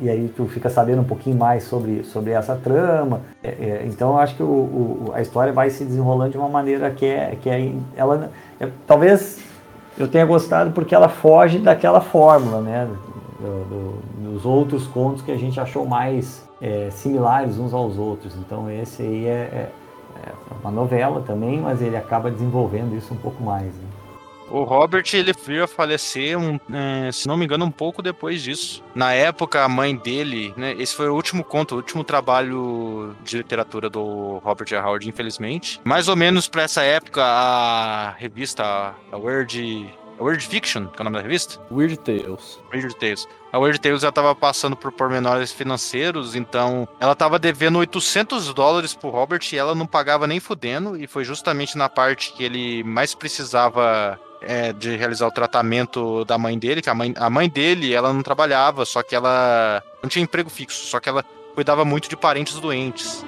e aí tu fica sabendo um pouquinho mais sobre, sobre essa trama. É, é, então eu acho que o, o, a história vai se desenrolando de uma maneira que é, que é ela é, talvez eu tenha gostado porque ela foge daquela fórmula, né, do, do, dos outros contos que a gente achou mais é, similares uns aos outros. Então esse aí é, é, é uma novela também, mas ele acaba desenvolvendo isso um pouco mais. Né? O Robert, ele veio a falecer, um, é, se não me engano, um pouco depois disso. Na época, a mãe dele, né, esse foi o último conto, o último trabalho de literatura do Robert. Howard, infelizmente. Mais ou menos para essa época, a revista, a Word Weird Fiction, que é o nome da revista? Weird Tales. Weird Tales. A Weird Tales já estava passando por pormenores financeiros, então ela estava devendo 800 dólares pro Robert e ela não pagava nem fudendo, e foi justamente na parte que ele mais precisava é, de realizar o tratamento da mãe dele, que a mãe, a mãe dele, ela não trabalhava, só que ela não tinha emprego fixo, só que ela cuidava muito de parentes doentes.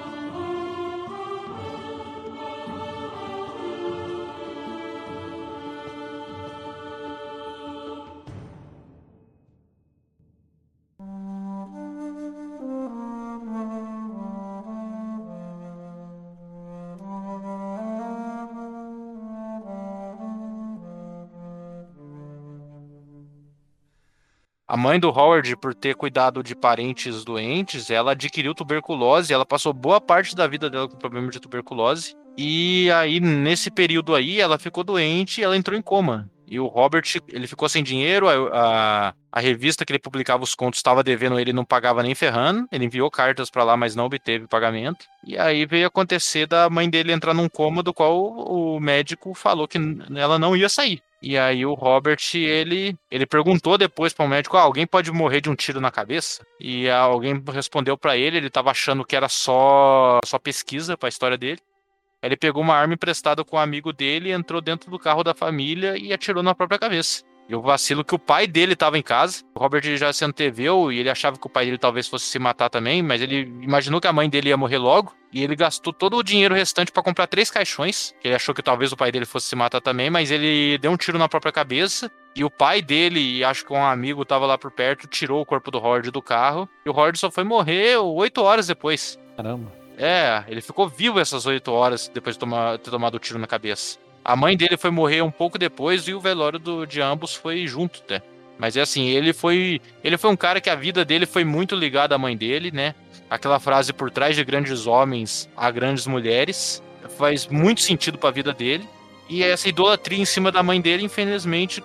A mãe do Howard, por ter cuidado de parentes doentes, ela adquiriu tuberculose, ela passou boa parte da vida dela com problema de tuberculose. E aí, nesse período aí, ela ficou doente e ela entrou em coma. E o Robert, ele ficou sem dinheiro, a, a, a revista que ele publicava os contos estava devendo ele, não pagava nem ferrando. Ele enviou cartas para lá, mas não obteve pagamento. E aí veio acontecer da mãe dele entrar num coma do qual o médico falou que ela não ia sair. E aí o Robert, ele, ele perguntou depois para o médico, ah, alguém pode morrer de um tiro na cabeça? E alguém respondeu para ele, ele estava achando que era só só pesquisa para a história dele. Ele pegou uma arma emprestada com um amigo dele, entrou dentro do carro da família e atirou na própria cabeça. E o vacilo que o pai dele estava em casa. O Robert já se anteveu e ele achava que o pai dele talvez fosse se matar também, mas ele imaginou que a mãe dele ia morrer logo. E ele gastou todo o dinheiro restante para comprar três caixões. ele achou que talvez o pai dele fosse se matar também, mas ele deu um tiro na própria cabeça. E o pai dele, acho que um amigo estava lá por perto, tirou o corpo do Howard do carro. E o Howard só foi morrer oito horas depois. Caramba. É, ele ficou vivo essas oito horas depois de tomar, ter tomado o tiro na cabeça. A mãe dele foi morrer um pouco depois e o velório do, de ambos foi junto, né? Mas é assim, ele foi, ele foi um cara que a vida dele foi muito ligada à mãe dele, né? Aquela frase por trás de grandes homens há grandes mulheres faz muito sentido para a vida dele. E essa idolatria em cima da mãe dele, infelizmente,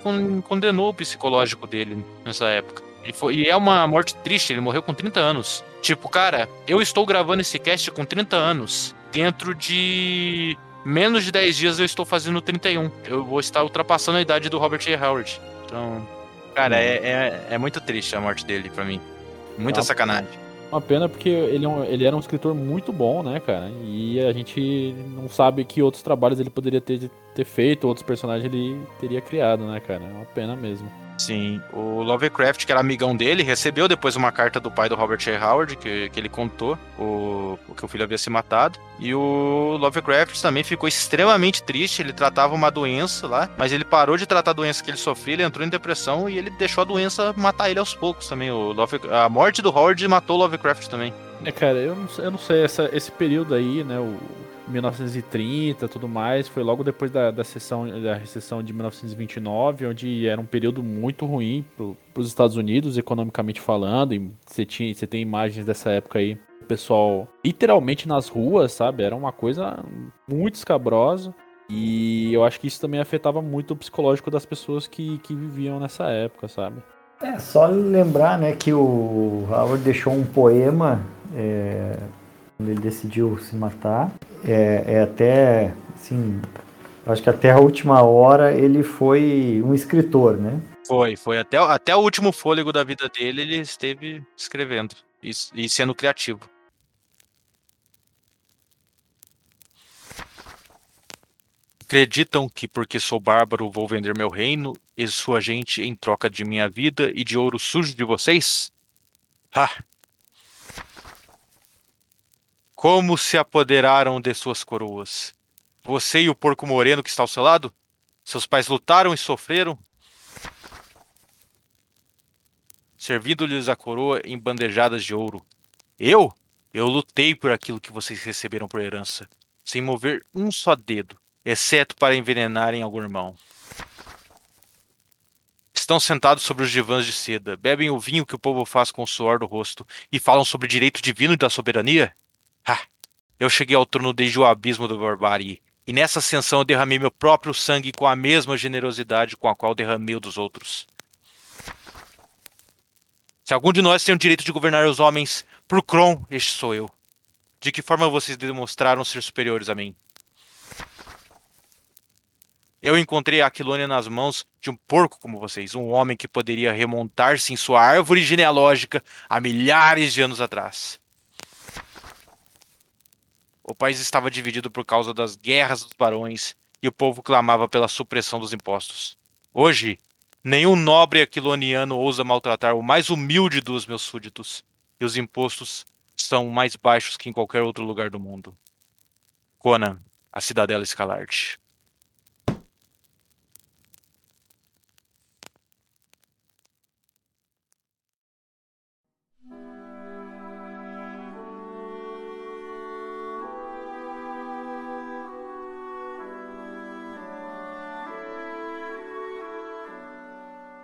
condenou o psicológico dele nessa época. E, foi, e é uma morte triste, ele morreu com 30 anos. Tipo, cara, eu estou gravando esse cast com 30 anos. Dentro de menos de 10 dias eu estou fazendo 31. Eu vou estar ultrapassando a idade do Robert E. Howard. Então, cara, é, é, é muito triste a morte dele para mim. Muita é uma, sacanagem. Uma pena porque ele, é ele era um escritor muito bom, né, cara? E a gente não sabe que outros trabalhos ele poderia ter, ter feito, outros personagens ele teria criado, né, cara? É uma pena mesmo. Sim, o Lovecraft, que era amigão dele, recebeu depois uma carta do pai do Robert A. Howard, que, que ele contou o, o que o filho havia se matado. E o Lovecraft também ficou extremamente triste, ele tratava uma doença lá, mas ele parou de tratar a doença que ele sofria, ele entrou em depressão e ele deixou a doença matar ele aos poucos também. O Love, a morte do Howard matou o Lovecraft também. É, cara, eu não, eu não sei, essa, esse período aí, né, o 1930 tudo mais, foi logo depois da, da, sessão, da recessão de 1929, onde era um período muito ruim para os Estados Unidos, economicamente falando, e você, tinha, você tem imagens dessa época aí, o pessoal literalmente nas ruas, sabe? Era uma coisa muito escabrosa. E eu acho que isso também afetava muito o psicológico das pessoas que, que viviam nessa época, sabe? É só lembrar, né, que o Howard deixou um poema é, quando ele decidiu se matar. É, é até, assim, acho que até a última hora ele foi um escritor, né? Foi, foi. Até, até o último fôlego da vida dele, ele esteve escrevendo e, e sendo criativo. Acreditam que porque sou bárbaro vou vender meu reino e sua gente em troca de minha vida e de ouro sujo de vocês? Ah! Como se apoderaram de suas coroas? Você e o porco moreno que está ao seu lado? Seus pais lutaram e sofreram? Servindo-lhes a coroa em bandejadas de ouro. Eu? Eu lutei por aquilo que vocês receberam por herança, sem mover um só dedo exceto para envenenarem algum irmão. Estão sentados sobre os divãs de seda, bebem o vinho que o povo faz com o suor do rosto e falam sobre o direito divino e da soberania? Ah, eu cheguei ao trono desde o abismo do barbárie, e nessa ascensão eu derramei meu próprio sangue com a mesma generosidade com a qual derramei o dos outros. Se algum de nós tem o direito de governar os homens, por Kron, este sou eu. De que forma vocês demonstraram ser superiores a mim? Eu encontrei a Aquilônia nas mãos de um porco como vocês, um homem que poderia remontar-se em sua árvore genealógica há milhares de anos atrás. O país estava dividido por causa das guerras dos barões e o povo clamava pela supressão dos impostos. Hoje, nenhum nobre aquiloniano ousa maltratar o mais humilde dos meus súditos, e os impostos são mais baixos que em qualquer outro lugar do mundo. Conan, a Cidadela Escalarte.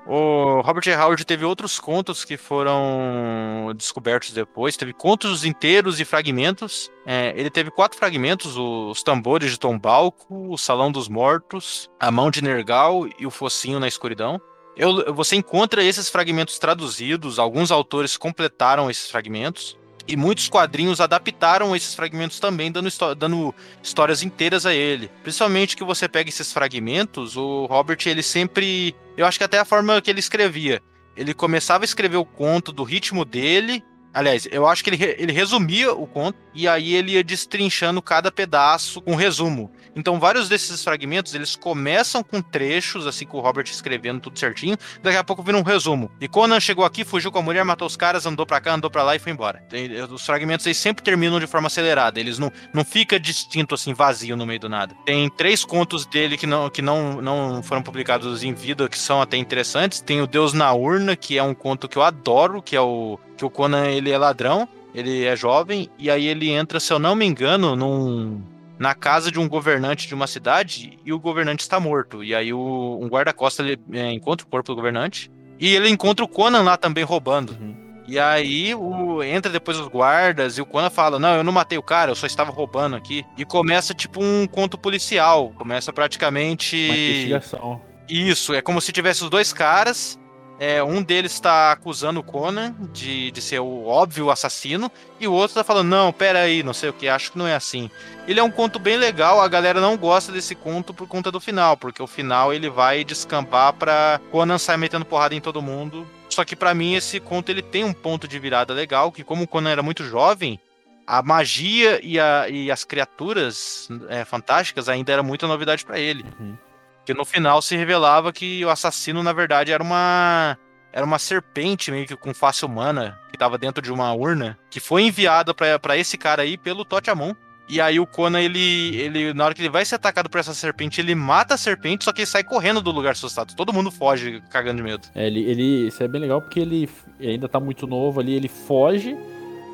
O Robert. Howard teve outros contos que foram descobertos depois. Teve contos inteiros e fragmentos. É, ele teve quatro fragmentos: os tambores de Tombalco, o Salão dos Mortos, a Mão de Nergal e o Focinho na Escuridão. Eu, você encontra esses fragmentos traduzidos, alguns autores completaram esses fragmentos. E muitos quadrinhos adaptaram esses fragmentos também, dando, dando, histórias inteiras a ele. Principalmente que você pega esses fragmentos, o Robert, ele sempre. Eu acho que até a forma que ele escrevia. Ele começava a escrever o conto do ritmo dele. Aliás, eu acho que ele, ele resumia o conto e aí ele ia destrinchando cada pedaço com um resumo. Então, vários desses fragmentos, eles começam com trechos, assim, com o Robert escrevendo tudo certinho, daqui a pouco vira um resumo. E Conan chegou aqui, fugiu com a mulher, matou os caras, andou pra cá, andou pra lá e foi embora. Os fragmentos aí sempre terminam de forma acelerada, eles não, não fica distinto, assim, vazio no meio do nada. Tem três contos dele que não, que não, não foram publicados em vida, que são até interessantes. Tem o Deus na Urna, que é um conto que eu adoro, que é o que o Conan, ele é ladrão, ele é jovem, e aí ele entra, se eu não me engano, num na casa de um governante de uma cidade e o governante está morto. E aí o, um guarda-costa é, encontra o corpo do governante e ele encontra o Conan lá também roubando. Uhum. E aí o, entra depois os guardas e o Conan fala: Não, eu não matei o cara, eu só estava roubando aqui. E começa tipo um conto policial. Começa praticamente. Uma investigação. Isso, é como se tivesse os dois caras é, um deles está acusando o Conan de, de ser o óbvio assassino, e o outro está falando, não, pera aí, não sei o que, acho que não é assim. Ele é um conto bem legal, a galera não gosta desse conto por conta do final, porque o final ele vai descambar pra Conan sair metendo porrada em todo mundo. Só que para mim esse conto ele tem um ponto de virada legal, que como o Conan era muito jovem, a magia e, a, e as criaturas é, fantásticas ainda era muita novidade para ele. Uhum. Que no final se revelava que o assassino, na verdade, era uma. Era uma serpente meio que com face humana, que tava dentro de uma urna, que foi enviada para esse cara aí pelo Totiamon. E aí o Conan, ele, ele, na hora que ele vai ser atacado por essa serpente, ele mata a serpente, só que ele sai correndo do lugar assustado. Todo mundo foge, cagando de medo. É, ele, ele, isso é bem legal porque ele ainda tá muito novo ali, ele foge,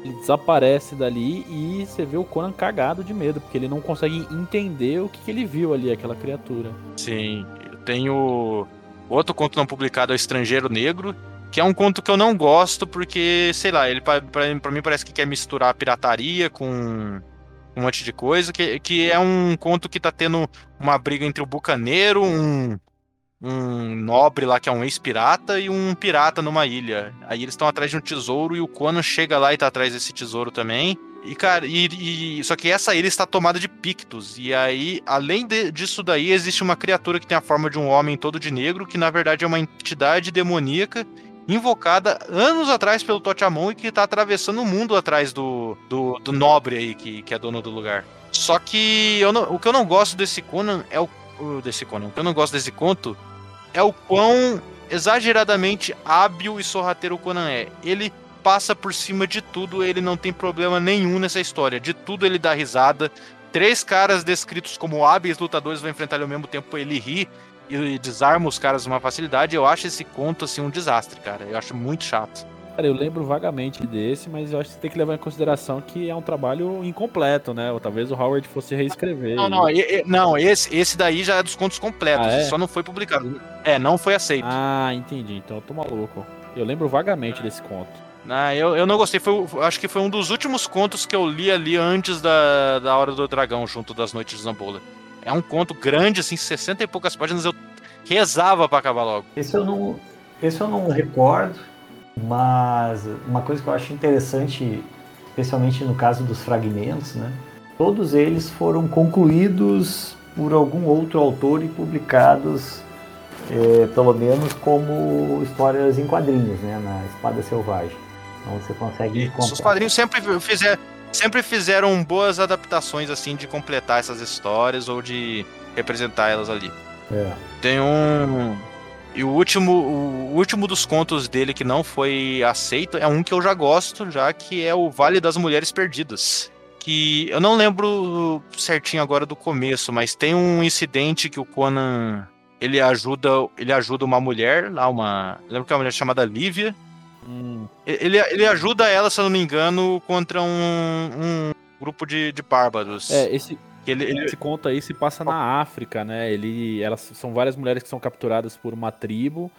ele desaparece dali e você vê o Conan cagado de medo, porque ele não consegue entender o que, que ele viu ali, aquela criatura. Sim, eu tenho outro conto não publicado, é o Estrangeiro Negro, que é um conto que eu não gosto porque, sei lá, ele para mim parece que quer misturar pirataria com um monte de coisa, que, que é um conto que tá tendo uma briga entre o bucaneiro, um, um nobre lá que é um ex-pirata e um pirata numa ilha. Aí eles estão atrás de um tesouro e o Conan chega lá e tá atrás desse tesouro também. E, cara, e, e, só que essa ilha está tomada de pictos. E aí, além de, disso daí, existe uma criatura que tem a forma de um homem todo de negro, que na verdade é uma entidade demoníaca invocada anos atrás pelo Totiamon e que tá atravessando o mundo atrás do, do, do nobre aí, que, que é dono do lugar. Só que não, o que eu não gosto desse Conan é o. Desse Conan, o que eu não gosto desse conto é o quão exageradamente hábil e sorrateiro o Conan é. Ele passa por cima de tudo, ele não tem problema nenhum nessa história. De tudo ele dá risada. Três caras descritos como hábeis lutadores vão enfrentar ele ao mesmo tempo, ele ri e desarma os caras com uma facilidade. Eu acho esse conto assim um desastre, cara. Eu acho muito chato. Cara, eu lembro vagamente desse, mas eu acho que você tem que levar em consideração que é um trabalho incompleto, né? Ou talvez o Howard fosse reescrever. Não, não, e, e, não esse, esse daí já é dos contos completos, ah, é? só não foi publicado. É, não foi aceito. Ah, entendi. Então eu tô maluco. Eu lembro vagamente desse conto. Ah, eu, eu não gostei. Foi, acho que foi um dos últimos contos que eu li ali antes da, da Hora do Dragão, junto das Noites de Zambola. É um conto grande, assim, 60 e poucas páginas. Eu rezava para acabar logo. Esse eu não, esse eu não recordo. Mas uma coisa que eu acho interessante, especialmente no caso dos fragmentos, né? Todos eles foram concluídos por algum outro autor e publicados, é, pelo menos como histórias em quadrinhos, né? Na Espada Selvagem. Então você consegue. Os quadrinhos sempre fizeram, sempre fizeram boas adaptações assim de completar essas histórias ou de representar elas ali. É. Tem um e o último, o último dos contos dele que não foi aceito é um que eu já gosto, já que é o Vale das Mulheres Perdidas. Que eu não lembro certinho agora do começo, mas tem um incidente que o Conan ele ajuda, ele ajuda uma mulher lá, uma, lembro que é uma mulher chamada Lívia. Hum. Ele, ele ajuda ela, se eu não me engano, contra um, um grupo de, de bárbaros. É, esse, ele, ele... Esse conto aí se passa na África, né? Ele, elas são várias mulheres que são capturadas por uma tribo.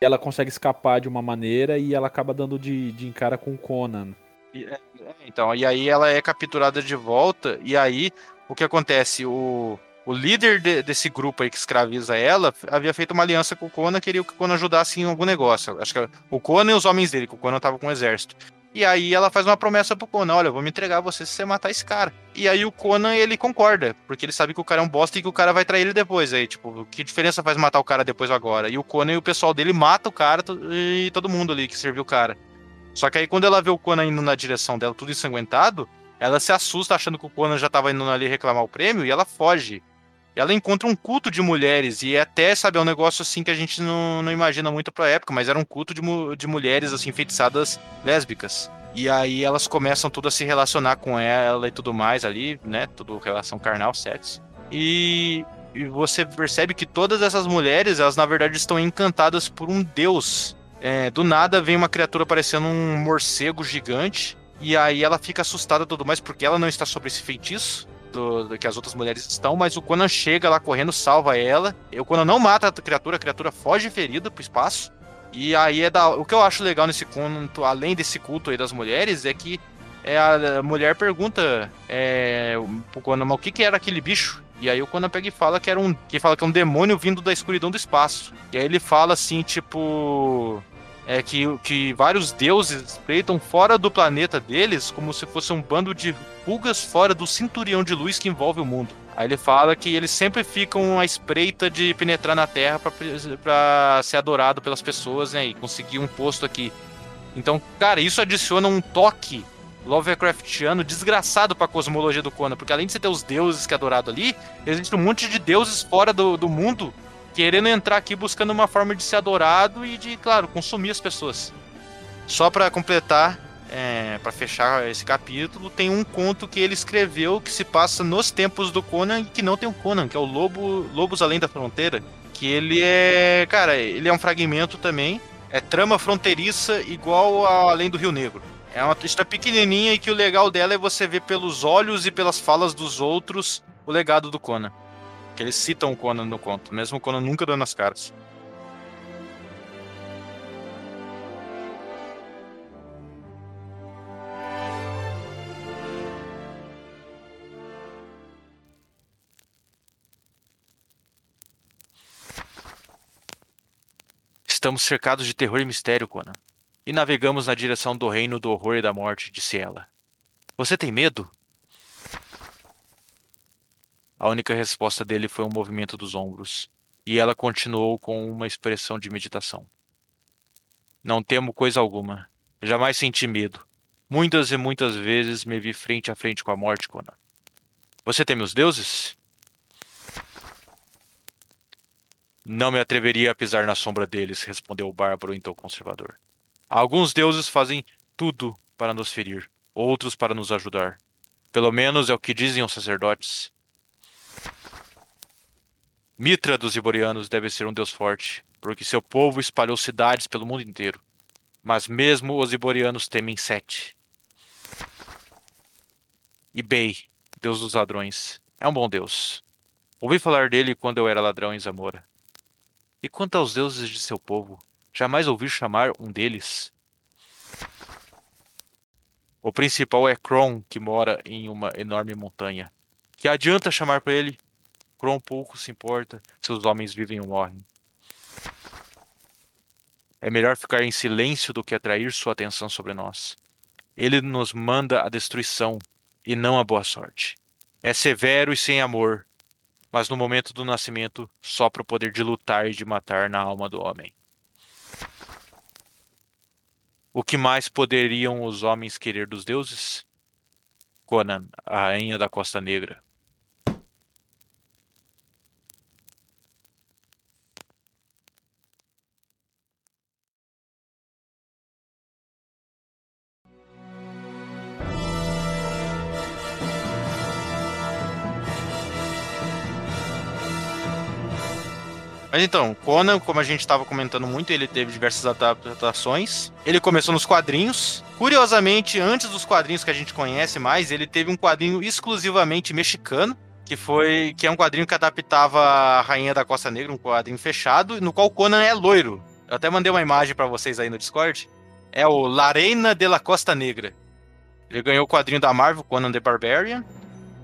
ela consegue escapar de uma maneira e ela acaba dando de, de encara com Conan. E, é, então, e aí ela é capturada de volta. E aí o que acontece? O, o líder de, desse grupo aí que escraviza ela havia feito uma aliança com o Conan, queria que o Conan ajudasse em algum negócio. Acho que o Conan e os homens dele, que o Conan tava com o exército. E aí ela faz uma promessa pro Conan, olha, eu vou me entregar a você se você matar esse cara. E aí o Conan, ele concorda, porque ele sabe que o cara é um bosta e que o cara vai trair ele depois. Aí, tipo, que diferença faz matar o cara depois ou agora? E o Conan e o pessoal dele mata o cara e todo mundo ali que serviu o cara. Só que aí quando ela vê o Conan indo na direção dela, tudo ensanguentado, ela se assusta achando que o Conan já tava indo ali reclamar o prêmio e ela foge. Ela encontra um culto de mulheres e é até, sabe, é um negócio assim que a gente não, não imagina muito pra época, mas era um culto de, de mulheres, assim, feitiçadas lésbicas. E aí elas começam tudo a se relacionar com ela e tudo mais ali, né? Tudo relação carnal, sexo. E, e você percebe que todas essas mulheres, elas na verdade estão encantadas por um deus. É, do nada vem uma criatura parecendo um morcego gigante. E aí ela fica assustada tudo mais porque ela não está sobre esse feitiço do, do, que as outras mulheres estão, mas o Conan chega lá correndo, salva ela. E o Conan não mata a criatura, a criatura foge ferida pro espaço. E aí é da. O que eu acho legal nesse conto, além desse culto aí das mulheres, é que é a mulher pergunta é, pro Conan, mas o que, que era aquele bicho? E aí o Conan pega e fala que era um. Que fala que é um demônio vindo da escuridão do espaço. E aí ele fala assim, tipo é que, que vários deuses espreitam fora do planeta deles como se fosse um bando de pulgas fora do cinturão de luz que envolve o mundo. Aí ele fala que eles sempre ficam à espreita de penetrar na Terra para ser adorado pelas pessoas né, e conseguir um posto aqui. Então, cara, isso adiciona um toque Lovecraftiano desgraçado pra cosmologia do Conan, porque além de você ter os deuses que é adorado ali, existe um monte de deuses fora do, do mundo querendo entrar aqui buscando uma forma de ser adorado e de, claro, consumir as pessoas. Só para completar, é, para fechar esse capítulo, tem um conto que ele escreveu que se passa nos tempos do Conan e que não tem o Conan, que é o Lobo, Lobos Além da Fronteira. Que ele é, cara, ele é um fragmento também. É trama fronteiriça igual Além do Rio Negro. É uma história pequenininha e que o legal dela é você ver pelos olhos e pelas falas dos outros o legado do Conan que eles citam o Conan no conto, mesmo o Conan nunca dando as caras. Estamos cercados de terror e mistério, Conan. E navegamos na direção do reino do horror e da morte, disse ela. Você tem medo? A única resposta dele foi um movimento dos ombros, e ela continuou com uma expressão de meditação. Não temo coisa alguma. Jamais senti medo. Muitas e muitas vezes me vi frente a frente com a morte, Conan. Você teme os deuses? Não me atreveria a pisar na sombra deles, respondeu o bárbaro então conservador. Alguns deuses fazem tudo para nos ferir, outros para nos ajudar. Pelo menos é o que dizem os sacerdotes. Mitra dos Iborianos deve ser um deus forte, porque seu povo espalhou cidades pelo mundo inteiro. Mas mesmo os Iborianos temem Sete. E deus dos ladrões, é um bom deus. Ouvi falar dele quando eu era ladrão em Zamora. E quanto aos deuses de seu povo, jamais ouvi chamar um deles? O principal é Kron, que mora em uma enorme montanha. Que adianta chamar para ele? Kron pouco se importa se os homens vivem ou morrem. É melhor ficar em silêncio do que atrair sua atenção sobre nós. Ele nos manda a destruição e não a boa sorte. É severo e sem amor, mas no momento do nascimento sopra o poder de lutar e de matar na alma do homem. O que mais poderiam os homens querer dos deuses? Conan, a rainha da Costa Negra. Mas então, Conan, como a gente estava comentando muito, ele teve diversas adaptações. Ele começou nos quadrinhos. Curiosamente, antes dos quadrinhos que a gente conhece mais, ele teve um quadrinho exclusivamente mexicano, que foi que é um quadrinho que adaptava a Rainha da Costa Negra, um quadrinho fechado, no qual Conan é loiro. Eu até mandei uma imagem para vocês aí no Discord. É o Larena de la Costa Negra. Ele ganhou o quadrinho da Marvel, Conan the Barbarian.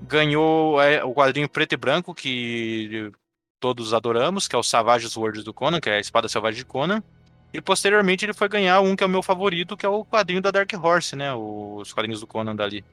Ganhou é, o quadrinho preto e branco, que todos adoramos, que é o Savage Swords do Conan, que é a espada selvagem de Conan. E posteriormente ele foi ganhar um que é o meu favorito, que é o quadrinho da Dark Horse, né? Os quadrinhos do Conan dali.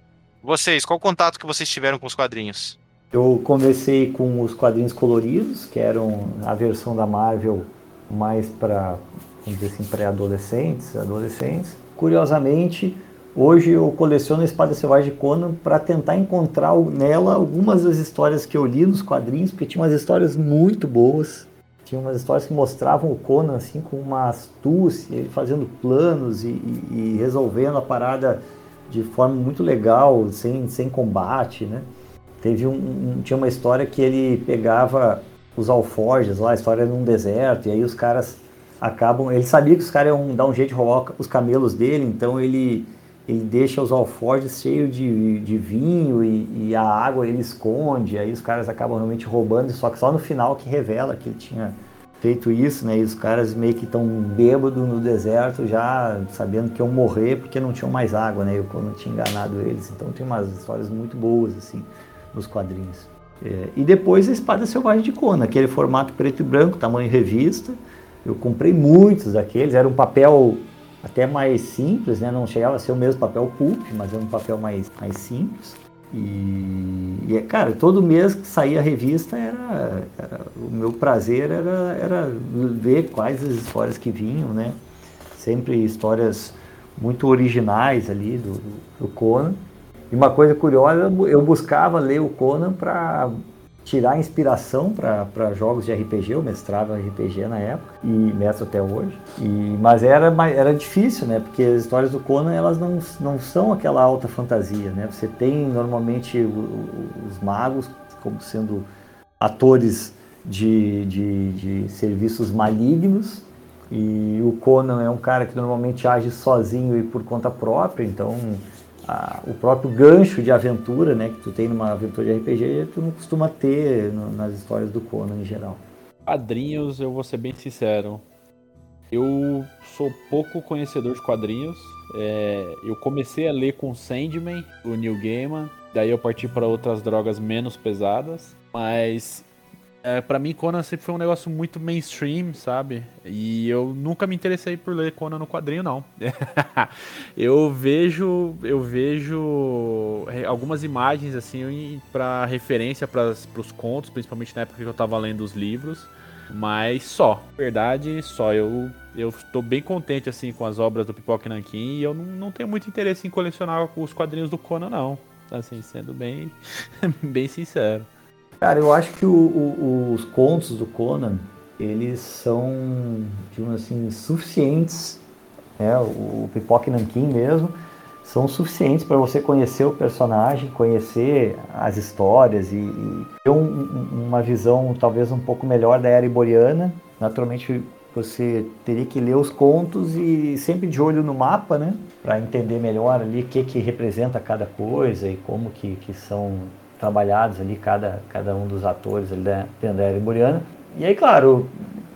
Vocês, qual contato que vocês tiveram com os quadrinhos? Eu comecei com os quadrinhos coloridos, que eram a versão da Marvel mais para, vamos dizer assim, pré-adolescentes, adolescentes. Curiosamente, Hoje eu coleciono a Espada Selvagem de Conan para tentar encontrar nela algumas das histórias que eu li nos quadrinhos, porque tinha umas histórias muito boas. Tinha umas histórias que mostravam o Conan assim com uma astúcia, fazendo planos e, e, e resolvendo a parada de forma muito legal, sem, sem combate, né? Teve um, um, tinha uma história que ele pegava os alforjes lá, a história num deserto, e aí os caras acabam. Ele sabia que os caras iam dar um jeito de roubar os camelos dele, então ele ele deixa os alforjes cheios de, de vinho e, e, a água ele esconde, aí os caras acabam realmente roubando, só que só no final que revela que ele tinha feito isso, né? E os caras meio que estão bêbados no deserto, já sabendo que iam morrer porque não tinham mais água, né? Eu não tinha enganado eles. Então tem umas histórias muito boas, assim, nos quadrinhos. É, e depois a Espada Selvagem de Conan, aquele formato preto e branco, tamanho revista. Eu comprei muitos daqueles, era um papel até mais simples, né? Não chegava a ser o mesmo papel pulp, mas era um papel mais, mais simples. E, e, cara, todo mês que saía a revista era, era, o meu prazer era, era ver quais as histórias que vinham, né? Sempre histórias muito originais ali do, do Conan. E uma coisa curiosa, eu buscava ler o Conan para tirar inspiração para jogos de RPG, eu mestrava RPG na época e mestro até hoje. E, mas era, era difícil, né? Porque as histórias do Conan elas não, não são aquela alta fantasia, né? Você tem normalmente os magos como sendo atores de, de, de serviços malignos e o Conan é um cara que normalmente age sozinho e por conta própria, então a, o próprio gancho de aventura, né, que tu tem numa aventura de RPG, tu não costuma ter no, nas histórias do Conan em geral. Quadrinhos, eu vou ser bem sincero. Eu sou pouco conhecedor de quadrinhos. É, eu comecei a ler com Sandman, o Neil Gaiman. Daí eu parti para outras drogas menos pesadas. Mas É, para mim, Conan sempre foi um negócio muito mainstream, sabe? E eu nunca me interessei por ler Conan no quadrinho, não. *laughs* eu vejo, eu vejo algumas imagens assim para referência para os contos, principalmente na época que eu tava lendo os livros, mas só, verdade, só eu eu estou bem contente assim com as obras do Pipoca Nankin e eu não, não tenho muito interesse em colecionar os quadrinhos do Conan, não. Assim, sendo bem, *laughs* bem sincero. Cara, eu acho que o, o, os contos do Conan, eles são, digamos assim, suficientes, né? o Pipoca Nankin mesmo, são suficientes para você conhecer o personagem, conhecer as histórias e, e ter um, uma visão talvez um pouco melhor da era iboriana. Naturalmente, você teria que ler os contos e sempre de olho no mapa, né? Para entender melhor ali o que, que representa cada coisa e como que, que são trabalhados ali cada, cada um dos atores ali da, da era iboriana. E aí, claro,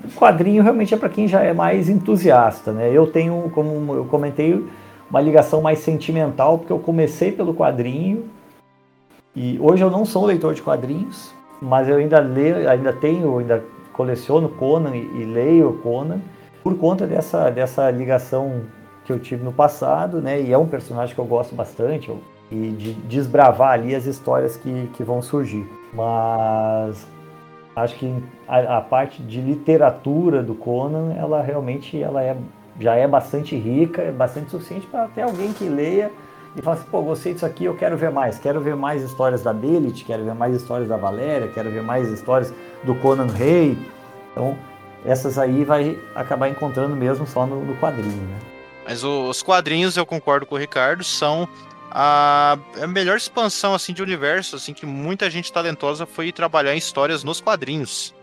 o quadrinho realmente é para quem já é mais entusiasta, né? Eu tenho, como eu comentei, uma ligação mais sentimental, porque eu comecei pelo quadrinho e hoje eu não sou leitor de quadrinhos, mas eu ainda leio, ainda tenho, ainda coleciono Conan e, e leio Conan por conta dessa, dessa ligação que eu tive no passado, né? E é um personagem que eu gosto bastante. Eu, e de desbravar ali as histórias que, que vão surgir. Mas acho que a, a, parte de literatura do Conan, ela realmente ela é, já é bastante rica, é bastante suficiente para até alguém que leia e fala assim, pô, gostei disso aqui, eu quero ver mais. Quero ver mais histórias da Belit, quero ver mais histórias da Valéria, quero ver mais histórias do Conan Rei. Então, essas aí vai acabar encontrando mesmo só no, no quadrinho, né? Mas os quadrinhos, eu concordo com o Ricardo, são a, a melhor expansão assim de universo, assim que muita gente talentosa foi trabalhar em histórias nos quadrinhos.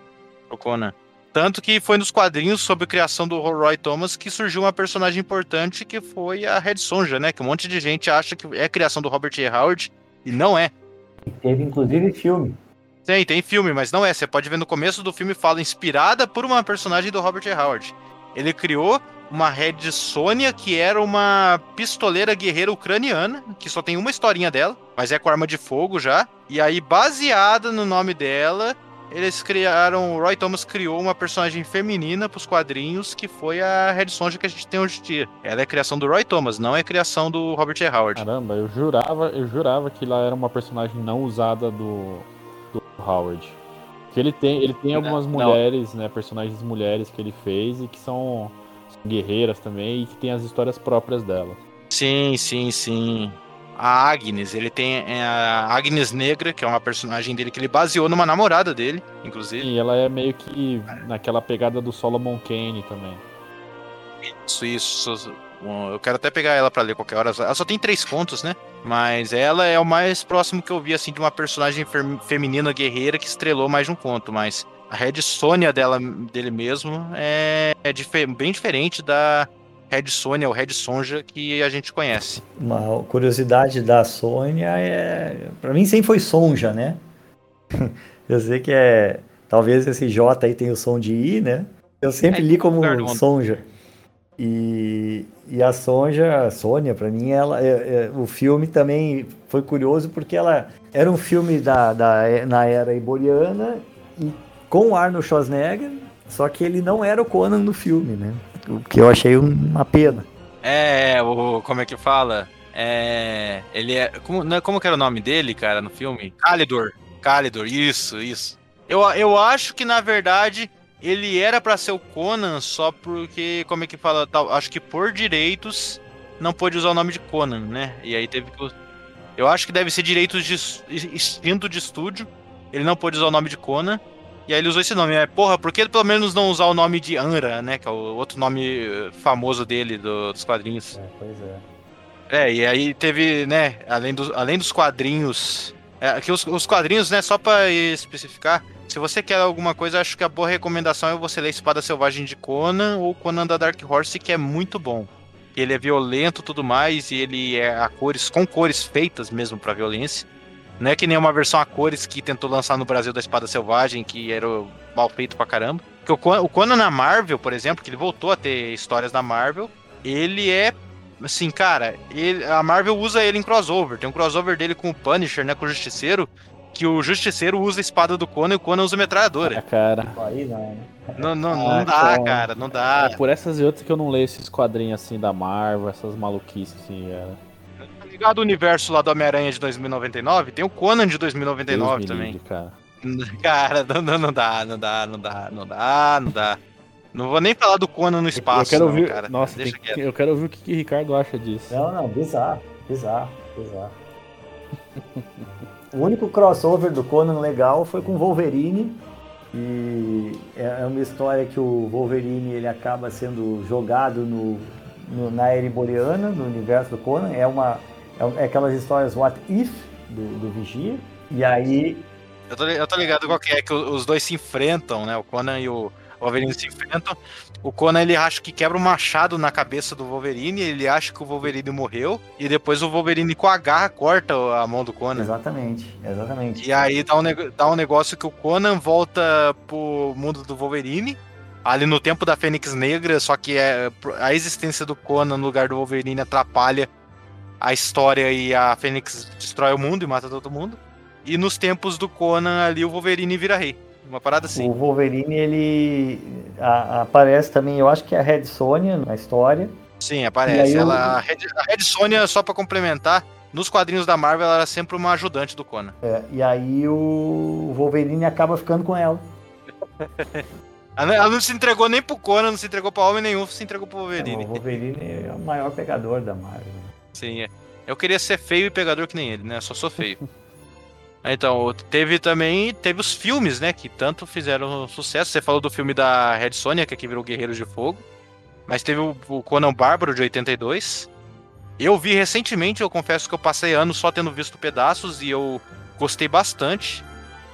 O Conan. Tanto que foi nos quadrinhos sobre a criação do Roy Thomas que surgiu uma personagem importante que foi a Red Sonja, né? Que um monte de gente acha que é criação do Robert E. Howard e não é. Teve inclusive filme. Tem, tem filme, mas não é. Você pode ver no começo do filme fala inspirada por uma personagem do Robert E. Howard. Ele criou uma Red Sônia, que era uma pistoleira guerreira ucraniana, que só tem uma historinha dela, mas é com arma de fogo já. E aí, baseada no nome dela, eles criaram. O Roy Thomas criou uma personagem feminina para os quadrinhos, que foi a Red Sonja que a gente tem hoje em dia. Ela é criação do Roy Thomas, não é criação do Robert E. Howard. Caramba, eu jurava, eu jurava que ela era uma personagem não usada do, do Howard. Que ele tem, ele tem algumas não, mulheres, não. né, personagens mulheres que ele fez e que são guerreiras também e que tem as histórias próprias dela. Sim, sim, sim. A Agnes, ele tem é, a Agnes Negra, que é uma personagem dele que ele baseou numa namorada dele, inclusive. E ela é meio que naquela pegada do Solomon Kane também. Isso, isso. Eu quero até pegar ela para ler qualquer hora. Ela só tem três contos, né? Mas ela é o mais próximo que eu vi, assim, de uma personagem feminina guerreira que estrelou mais de um conto. Mas a Red Sônia dela, dele mesmo é, é dif bem diferente da Red Sônia, ou Red Sonja, que a gente conhece. Uma curiosidade da Sônia é. Pra mim sempre foi Sonja, né? *laughs* Eu sei que é. Talvez esse J aí tenha o som de I, né? Eu sempre é, li como Sonja. E, e a Sonja, a Sônia, para mim, ela, é, é, o filme também foi curioso porque ela era um filme da, da, na era iboriana e com o Arnold Schwarzenegger, só que ele não era o Conan no filme, né? O que eu achei uma pena. É, o como é que fala? É, ele é como, é, como que era o nome dele, cara, no filme? Calidor. Calidor, isso, isso. Eu, eu acho que na verdade ele era para ser o Conan só porque como é que fala, acho que por direitos não pôde usar o nome de Conan, né? E aí teve que eu acho que deve ser direitos de instinto de estúdio. Ele não pôde usar o nome de Conan. E aí ele usou esse nome. É, porra, por que pelo menos não usar o nome de Anra, né? Que é o outro nome eh, famoso dele, do, dos quadrinhos. É, pois é. É, e aí teve, né, além, do, além dos quadrinhos. É, aqui os, os quadrinhos, né, só pra especificar. Se você quer alguma coisa, acho que a boa recomendação é você ler Espada Selvagem de Conan ou Conan da Dark Horse, que é muito bom. Ele é violento tudo mais, e ele é a cores, com cores feitas mesmo para violência. Não é que nem uma versão a cores que tentou lançar no Brasil da Espada Selvagem, que era mal feito pra caramba. Porque o Conan na Marvel, por exemplo, que ele voltou a ter histórias da Marvel, ele é assim, cara, ele, a Marvel usa ele em crossover. Tem um crossover dele com o Punisher, né, com o Justiceiro, que o Justiceiro usa a espada do Conan e o Conan usa a metralhadora. Ah, cara. Aí não. Não, não, não Ah, dá, cara. cara, não dá. É por essas e outras que eu não leio esses quadrinhos assim da Marvel, essas maluquices assim, cara. Ligado o universo lá do Homem-Aranha de 2099? Tem o Conan de 2099 Deus me também. livre, cara. *laughs* Cara, não, não, dá, não dá, não dá, não dá, não dá. Não vou nem falar do Conan no espaço, eu quero não, ouvir, cara. nossa, Deixa que- quieto. eu quero ouvir o que, que o Ricardo acha disso. Não, não, bizarro, bizarro, bizarro. o único crossover do Conan legal foi com o Wolverine. E é é uma história que o Wolverine ele acaba sendo jogado no, no- na Ereboriana, no universo do Conan. É uma é, é aquelas histórias What If do, do Vigia. E aí Eu tô, eu tô ligado qual que é, que os dois se enfrentam, né? O Conan e o Wolverine se enfrentam. O Conan ele acha que quebra um machado na cabeça do Wolverine, ele acha que o Wolverine morreu, e depois o Wolverine com a garra corta a mão do Conan. exatamente, exatamente. E aí dá um, dá um negócio que o Conan volta pro mundo do Wolverine, ali no tempo da Fênix Negra, só que é, a existência do Conan no lugar do Wolverine atrapalha a história e a Fênix destrói o mundo e mata todo mundo. E nos tempos do Conan ali o Wolverine vira rei. Uma parada assim. O Wolverine ele a- aparece também, eu acho que é a Red Sonja na história. Sim, aparece. aí eu- Ela, a, Red, a Red Sonja, só pra complementar, nos quadrinhos da Marvel ela era sempre uma ajudante do Conan. É, e aí o Wolverine acaba ficando com ela. *laughs* Ela, ela não se entregou nem pro Conan, não se entregou pra homem nenhum, se entregou pro Wolverine. O Wolverine é o maior pegador da Marvel. Sim, é. Eu queria ser feio e pegador que nem ele, né? Só sou feio. *laughs* Então, teve também, teve os filmes, né, que tanto fizeram sucesso. Você falou do filme da Red Sonja, que aqui virou Guerreiros de Fogo. Mas teve o, o Conan Bárbaro de 82. Eu vi recentemente, eu confesso que eu passei anos só tendo visto pedaços e eu gostei bastante.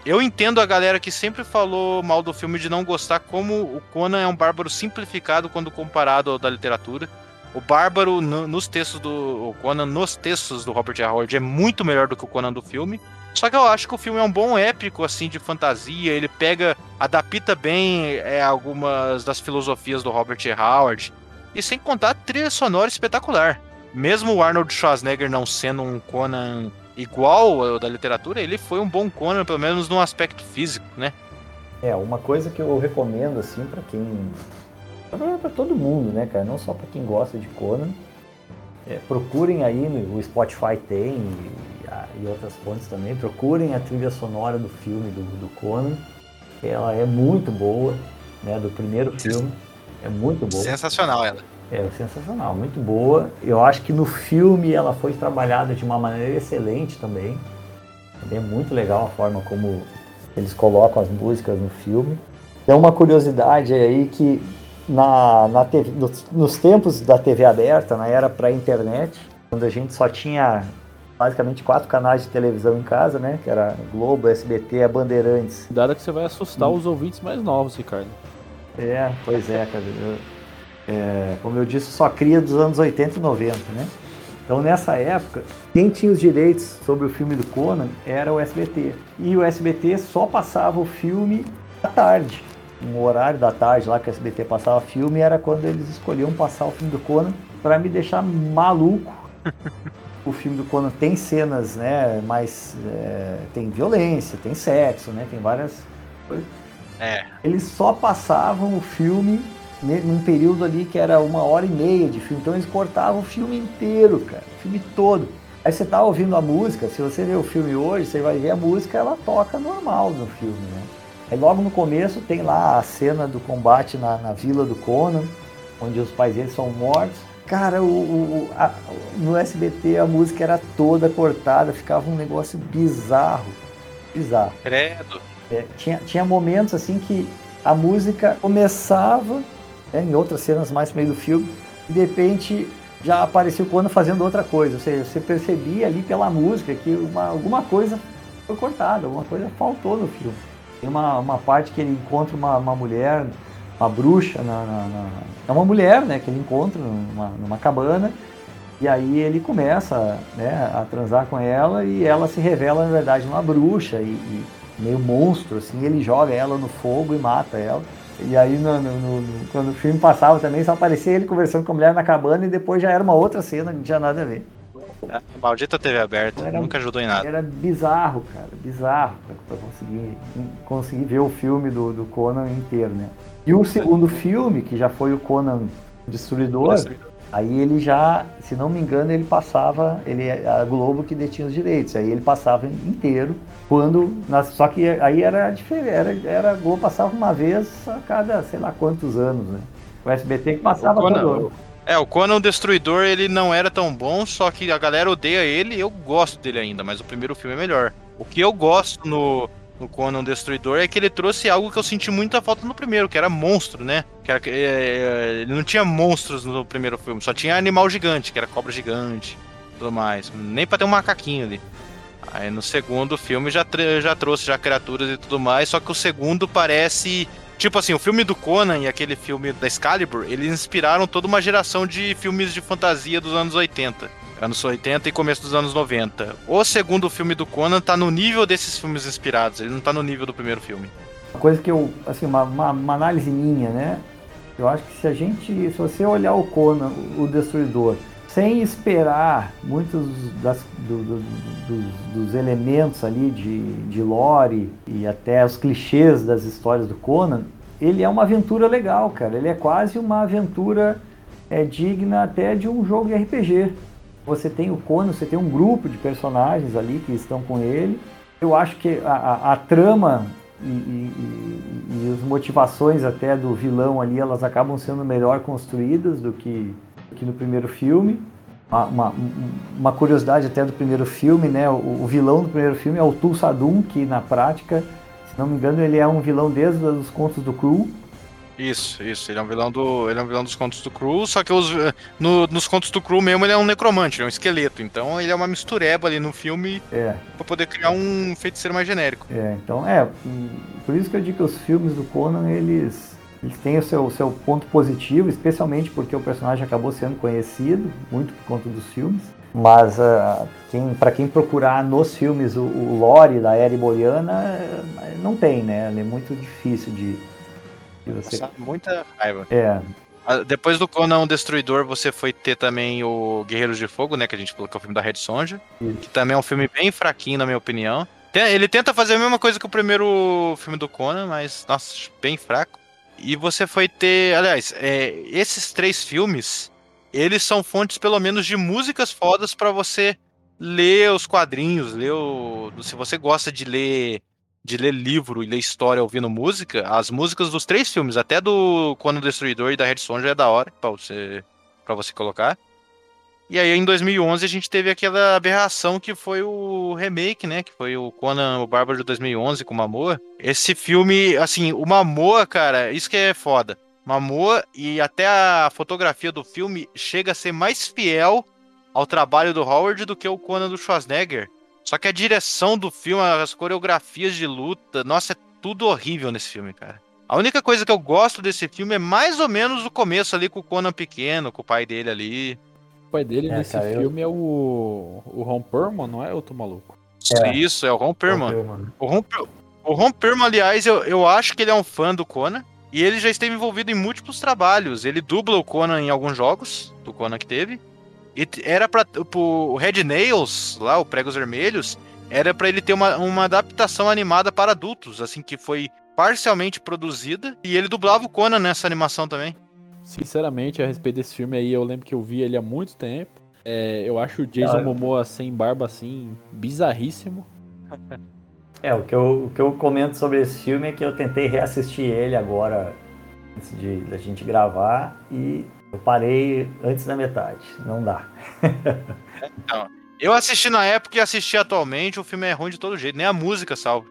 Eu entendo a galera que sempre falou mal do filme de não gostar como o Conan é um bárbaro simplificado quando comparado ao da literatura. O Bárbaro, no- nos textos do o Conan, nos textos do Robert Howard, é muito melhor do que o Conan do filme. Só que eu acho que o filme é um bom épico, assim, de fantasia. Ele pega, adapta bem é, algumas das filosofias do Robert Howard. E sem contar a trilha sonora espetacular. Mesmo o Arnold Schwarzenegger não sendo um Conan igual ao da literatura, ele foi um bom Conan, pelo menos no aspecto físico, né? É, uma coisa que eu recomendo, assim, pra quem. Pra, pra todo mundo, né, cara? Não só pra quem gosta de Conan. É, procurem aí, no, o Spotify tem e, e outras fontes também. Procurem a trilha sonora do filme do, do Conan. Ela é muito boa, né? Do primeiro filme. É muito boa. Sensacional ela. É sensacional, muito boa. Eu acho que no filme ela foi trabalhada de uma maneira excelente também. É muito legal a forma como eles colocam as músicas no filme. Tem uma curiosidade aí que na, na TV nos, nos tempos da TV aberta, na era pré-internet, quando a gente só tinha basicamente quatro canais de televisão em casa, né? Que era Globo, SBT, a Bandeirantes. Cuidado que você vai assustar os ouvintes mais novos, Ricardo. É, pois é, cara. Eu- é, como eu disse, só cria dos anos 80 e 90, né? Então nessa época, quem tinha os direitos sobre o filme do Conan era o SBT. E o SBT só passava o filme à tarde. Um horário da tarde lá que o SBT passava filme era quando eles escolhiam passar o filme do Conan para me deixar maluco. *laughs* O filme do Conan tem cenas, né? Mas é, tem violência, tem sexo, né? Tem várias coisas É. eles só passavam o filme num período ali que era uma hora e meia de filme. Então eles cortavam o filme inteiro, cara. O filme todo. Aí você tá ouvindo a música, se você ver o filme hoje, você vai ver a música, ela toca normal no filme, né? Aí logo no começo tem lá a cena do combate na, na vila do Conan, onde os pais deles são mortos. Cara, o, o- a- no SBT a música era toda cortada, ficava um negócio bizarro. Bizarro. Credo. É, tinha, tinha momentos assim que a música começava, né, em outras cenas mais no meio do filme, e de repente já aparecia o Conan fazendo outra coisa. Ou seja, você percebia ali pela música que uma, alguma coisa foi cortada, alguma coisa faltou no filme. Tem uma, uma parte que ele encontra uma, uma mulher, uma bruxa, na, na- na- é uma mulher né, que ele encontra numa, numa cabana, e aí ele começa né, a transar com ela e ela se revela, na verdade, uma bruxa e, e meio monstro, assim, ele joga ela no fogo e mata ela. E aí, no- no- no- quando o filme passava também, só aparecia ele conversando com a mulher na cabana e depois já era uma outra cena, não tinha nada a ver. A maldita TV aberta, Era- nunca ajudou em nada. Era bizarro, cara, bizarro pra, pra conseguir, conseguir ver o filme do, do Conan inteiro, né? E o segundo filme, que já foi o Conan Destruidor, aí ele já, se não me engano, ele passava, ele a Globo que detinha os direitos, aí ele passava inteiro, quando, só que aí era diferente, era, era a Globo passava uma vez a cada, sei lá quantos anos, né? O SBT que passava Conan- todo ano. É, o Conan Destruidor, ele não era tão bom, só que a galera odeia ele, eu gosto dele ainda, mas o primeiro filme é melhor. O que eu gosto no, no Conan Destruidor é que ele trouxe algo que eu senti muita falta no primeiro, que era monstro, né? Que era, é, ele não tinha monstros no primeiro filme, só tinha animal gigante, que era cobra gigante, tudo mais. Nem pra ter um macaquinho ali. Aí no segundo filme já, já trouxe já criaturas e tudo mais, só que o segundo parece Tipo assim, o filme do Conan e aquele filme da Excalibur, eles inspiraram toda uma geração de filmes de fantasia dos anos 80. Anos 80 e começo dos anos 90. O segundo filme do Conan tá no nível desses filmes inspirados, ele não tá no nível do primeiro filme. Uma coisa que eu, assim, uma, uma, uma análise minha, né? Eu acho que se a gente, se você olhar o Conan, o Destruidor, sem esperar muitos das, do- do- do- dos elementos ali de, de lore e até os clichês das histórias do Conan, ele é uma aventura legal, cara. Ele é quase uma aventura é, digna até de um jogo de RPG. Você tem o Conan, você tem um grupo de personagens ali que estão com ele. Eu acho que a, a- a trama e, e- e- e as motivações até do vilão ali, elas acabam sendo melhor construídas do que, que no primeiro filme. Uma, uma- curiosidade até do primeiro filme, né? O, o vilão do primeiro filme é o Tulsadum, que na prática, se não me engano, ele é um vilão desde os contos do Cru. Isso, isso. Ele é um vilão do, ele é um vilão dos contos do Cru, só que os, no- nos contos do Cru mesmo ele é um necromante, ele é um esqueleto. Então ele é uma mistureba ali no filme É, pra poder criar um feiticeiro mais genérico. é, então é, por isso que eu digo que os filmes do Conan, eles, eles têm o seu, seu ponto positivo, especialmente porque o personagem acabou sendo conhecido, muito por conta dos filmes. Mas ah, quem, para quem procurar nos filmes o, o lore da era iboriana, eh, não tem, né? Ele é muito difícil de, de você... Muita raiva. É, Ah, Depois do Conan o Destruidor, você foi ter também o Guerreiros de Fogo, né? Que a gente é o filme da Red Sonja. Isso. Que também é um filme bem fraquinho, na minha opinião. Tem- Ele tenta fazer a mesma coisa que o primeiro filme do Conan, mas, nossa, bem fraco. E você foi ter. Aliás, é, esses três filmes, eles são fontes, pelo menos, de músicas fodas pra você ler os quadrinhos, ler o. Se você gosta de ler. De ler livro e ler história ouvindo música, as músicas dos três filmes, até do Conan o Destruidor e da Red Sonja é da hora pra você, pra você colocar. E aí em 2011 a gente teve aquela aberração que foi o remake, né? Que foi o Conan o Bárbaro de 2011 com o Mamoa. Esse filme, assim, o Mamoa, cara, isso que é foda. Mamoa e até a fotografia do filme chega a ser mais fiel ao trabalho do Howard do que o Conan do Schwarzenegger. Só que a direção do filme, as coreografias de luta, nossa, é tudo horrível nesse filme, cara. A única coisa que eu gosto desse filme é mais ou menos o começo ali com o Conan pequeno, com o pai dele ali. O pai dele É, nesse cara, eu- filme é o. O Ron Perlman, não é? Tô maluco. É. Isso, é o Ron Perlman. O Ron, o Ron Perlman, aliás, eu, eu acho que ele é um fã do Conan. E ele já esteve envolvido em múltiplos trabalhos. Ele dubla o Conan em alguns jogos, do Conan que teve. E era pra. O Red Nails, lá, o Pregos Vermelhos, era pra ele ter uma, uma adaptação animada para adultos, assim, que foi parcialmente produzida. E ele dublava o Conan nessa animação também. Sinceramente, a respeito desse filme aí, eu lembro que eu vi ele há muito tempo. É, eu acho o Jason Ah, Momoa sem barba assim, bizarríssimo. É, o que, eu, o que eu comento sobre esse filme é que eu tentei reassistir ele agora, antes de da gente gravar, e eu parei antes da metade. Não dá. Eu assisti na época e assisti atualmente, o filme é ruim de todo jeito, nem a música salva.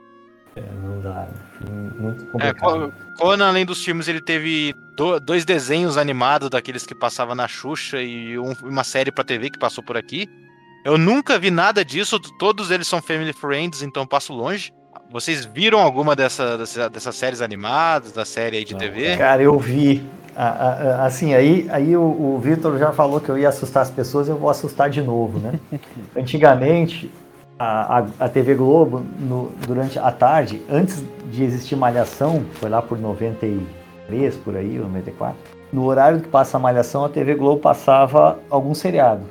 É, não dá. Filme Muito É, complicado. Co- Conan, além dos filmes, ele teve do- dois desenhos animados daqueles que passava na Xuxa e um- uma série pra TV que passou por aqui. Eu nunca vi nada disso, todos eles são family friends, então passo longe. Vocês viram alguma dessa, dessa- dessas séries animadas, da série aí de Não, TV? Cara, eu vi. Assim, aí, aí o, o Vitor já falou que eu ia assustar as pessoas, eu vou assustar de novo, né? *laughs* Antigamente, a, a, TV Globo, no- durante a tarde, antes de existir Malhação, foi lá por 93, por aí, ou 94, no horário que passa a Malhação, a TV Globo passava algum seriado.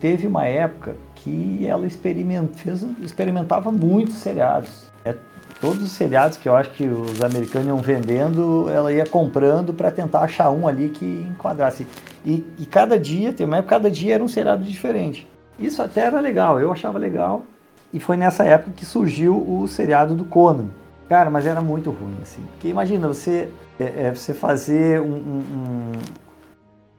teve uma época que ela experiment, fez, experimentava muitos seriados. É, todos os seriados que eu acho que os americanos iam vendendo, ela ia comprando para tentar achar um ali que enquadrasse. E, e cada dia, tem uma época, cada dia era um seriado diferente. Isso até era legal, eu achava legal. E foi nessa época que surgiu o seriado do Conan. Cara, mas era muito ruim, assim. Porque imagina, você, é, é, você fazer um, um,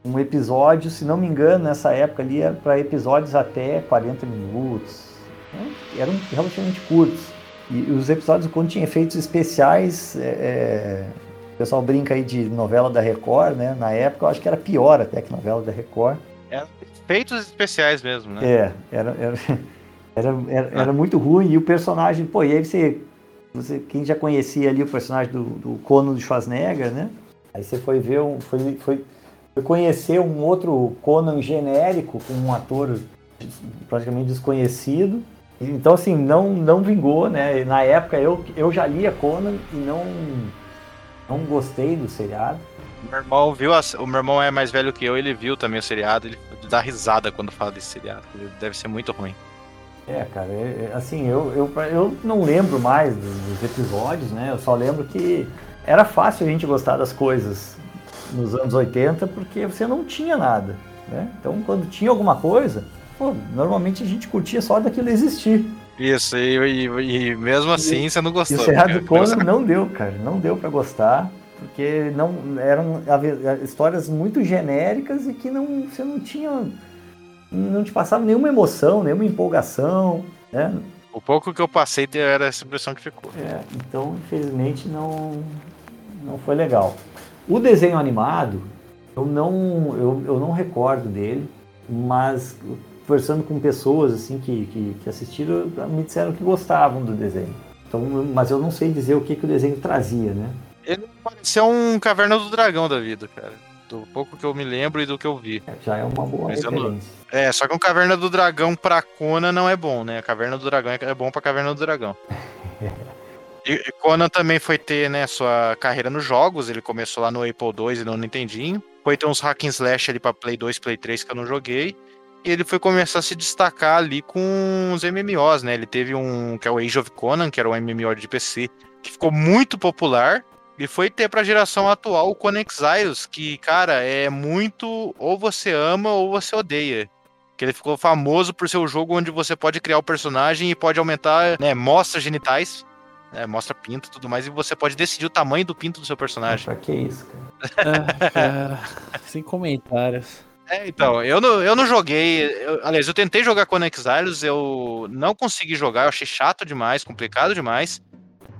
um, episódio, se não me engano, nessa época ali, era para episódios até 40 minutos. Né? Eram relativamente curtos. E os episódios, quando tinha efeitos especiais, é, é, o pessoal brinca aí de novela da Record, né? Na época eu acho que era pior até que novela da Record. É, efeitos especiais mesmo, né? É, era, era, *laughs* era, era, era ah. muito ruim. E o personagem, pô, e aí você você, quem já conhecia ali o personagem do, do Conan do Schwarzenegger, né? Aí você foi ver um, foi, foi, foi conhecer um outro Conan genérico com um ator praticamente desconhecido. Então assim não não vingou, né? Na época eu, eu já lia Conan e não não gostei do seriado. Meu irmão viu, a, o meu irmão é mais velho que eu, ele viu também o seriado, ele dá risada quando fala desse seriado. Deve ser muito ruim. É, cara, é, é, assim, eu, eu, eu não lembro mais dos, dos, episódios, né? Eu só lembro que era fácil a gente gostar das coisas nos anos 80 porque você não tinha nada, né? Então, quando tinha alguma coisa, pô, normalmente a gente curtia só daquilo existir. Isso, e, e, e mesmo assim e, você não gostou. E o Cerrado do Conan não deu, cara, não deu para gostar, porque não eram histórias muito genéricas e que não, você não tinha não te passava nenhuma emoção, nenhuma empolgação, né? O pouco que eu passei era essa impressão que ficou. É, então, infelizmente, não, não foi legal. O desenho animado, eu não, eu, eu não recordo dele, mas conversando com pessoas assim que, que, que, assistiram, me disseram que gostavam do desenho. Então, mas eu não sei dizer o que, que o desenho trazia, né? Ele parecia um Caverna do Dragão da vida, cara do pouco que eu me lembro e do que eu vi. É, já é uma boa Mas referência. Não... É, só que um Caverna do Dragão pra Conan não é bom, né? A Caverna do Dragão é bom pra Caverna do Dragão. *laughs* e Conan também foi ter, né, sua carreira nos jogos, ele começou lá no Apple II e no Nintendinho. Foi ter uns hack and slash ali pra Play 2, Play 3 que eu não joguei. E ele foi começar a se destacar ali com os MMOs, né? Ele teve um que é o Age of Conan, que era um MMO de PC, que ficou muito popular. E foi ter pra geração atual o Exiles, que, cara, é muito ou você ama ou você odeia. Que ele ficou famoso por ser o jogo onde você pode criar o personagem e pode aumentar, né, mostra genitais, né, mostra pinto e tudo mais, e você pode decidir o tamanho do pinto do seu personagem. Pra que isso, cara? ah, cara sem comentários. É, então, eu não, eu não joguei. Eu, aliás, eu tentei jogar Conan Exiles, eu não consegui jogar, eu achei chato demais, complicado demais.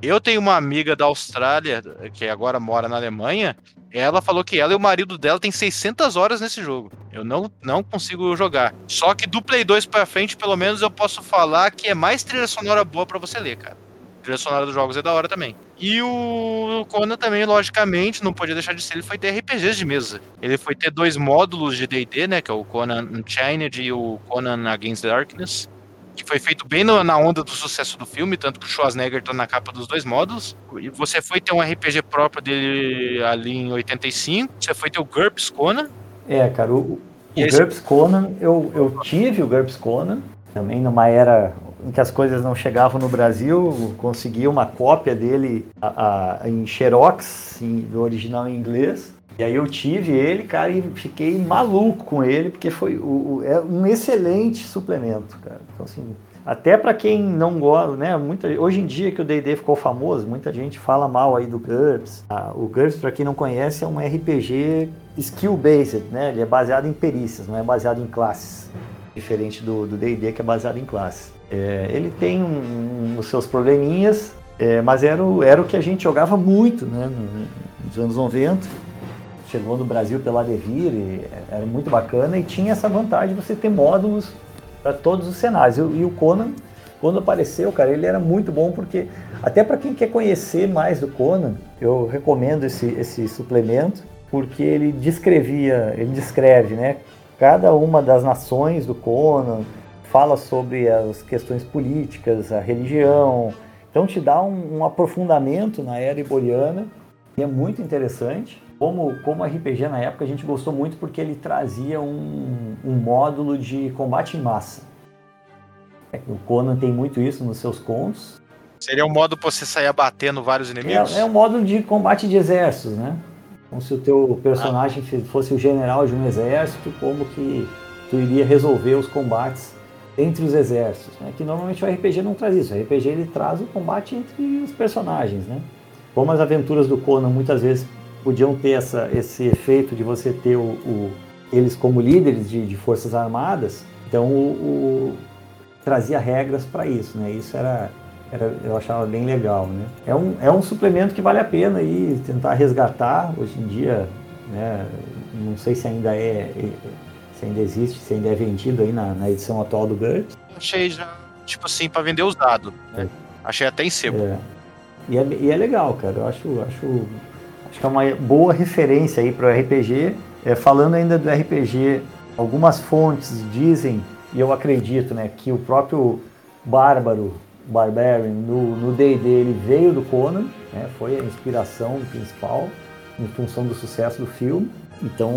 Eu tenho uma amiga da Austrália, que agora mora na Alemanha, ela falou que ela e o marido dela tem 600 horas nesse jogo. Eu não, não consigo jogar. Só que do Play 2 pra frente, pelo menos eu posso falar que é mais trilha sonora boa para você ler, cara. Trilha sonora dos jogos é da hora também. E o Conan também, logicamente, não podia deixar de ser, ele foi ter RPGs de mesa. Ele foi ter dois módulos de D&D, né, que é o Conan Unchained e o Conan Against Darkness que foi feito bem no, na onda do sucesso do filme, tanto que o Schwarzenegger tá na capa dos dois módulos. E você foi ter um RPG próprio dele ali em 85, você foi ter o GURPS Conan. É, cara, o, o esse... GURPS Conan, eu, eu tive o GURPS Conan, também numa era em que as coisas não chegavam no Brasil, consegui uma cópia dele a, a, em Xerox, em, do original em inglês. E aí eu tive ele, cara, e fiquei maluco com ele, porque foi o, o é um excelente suplemento, cara. Então, assim, até para quem não gosta, né? Muita, hoje em dia que o D&D ficou famoso, muita gente fala mal aí do GURPS. Ah, o GURPS, para quem não conhece, é um RPG skill-based, né? Ele é baseado em perícias, não é baseado em classes. Diferente do D&D, que é baseado em classes. É, ele tem um, um, os seus probleminhas, é, mas era o, era o que a gente jogava muito, né? Nos anos 90 chegou no Brasil pela Devir, era muito bacana e tinha essa vantagem de você ter módulos para todos os cenários. E, o Conan, quando apareceu, cara, ele era muito bom porque até para quem quer conhecer mais do Conan, eu recomendo esse, esse suplemento porque ele descrevia, ele descreve, né, cada uma das nações do Conan, fala sobre as questões políticas, a religião, então te dá um, um aprofundamento na era iboriana e é muito interessante. Como, como RPG na época a gente gostou muito porque ele trazia um, um módulo de combate em massa. É, o Conan tem muito isso nos seus contos. Seria um modo pra você sair abatendo vários inimigos? É, é um módulo de combate de exércitos, né? Como se o teu personagem ah. fosse o general de um exército, como que tu iria resolver os combates entre os exércitos, né? Que normalmente o RPG não traz isso. O RPG ele traz o combate entre os personagens, né? Como as aventuras do Conan muitas vezes podiam ter essa, esse efeito de você ter o, o eles como líderes de, de, forças armadas, então o, o trazia regras para isso, né? Isso era, era, eu achava bem legal, né? É um, é um suplemento que vale a pena aí tentar resgatar hoje em dia, né? Não sei se ainda é, é se ainda existe, se ainda é vendido aí na, na edição atual do GURPS. Achei já, tipo assim, para vender usado. Né? É. Achei até em sebo. É. E, é, e é legal, cara. Eu acho, acho Acho que é uma boa referência aí para o RPG. É, falando ainda do RPG, algumas fontes dizem, e eu acredito, né, que o próprio Bárbaro, Barbarian, no D&D ele veio do Conan, né, foi a inspiração principal em função do sucesso do filme. Então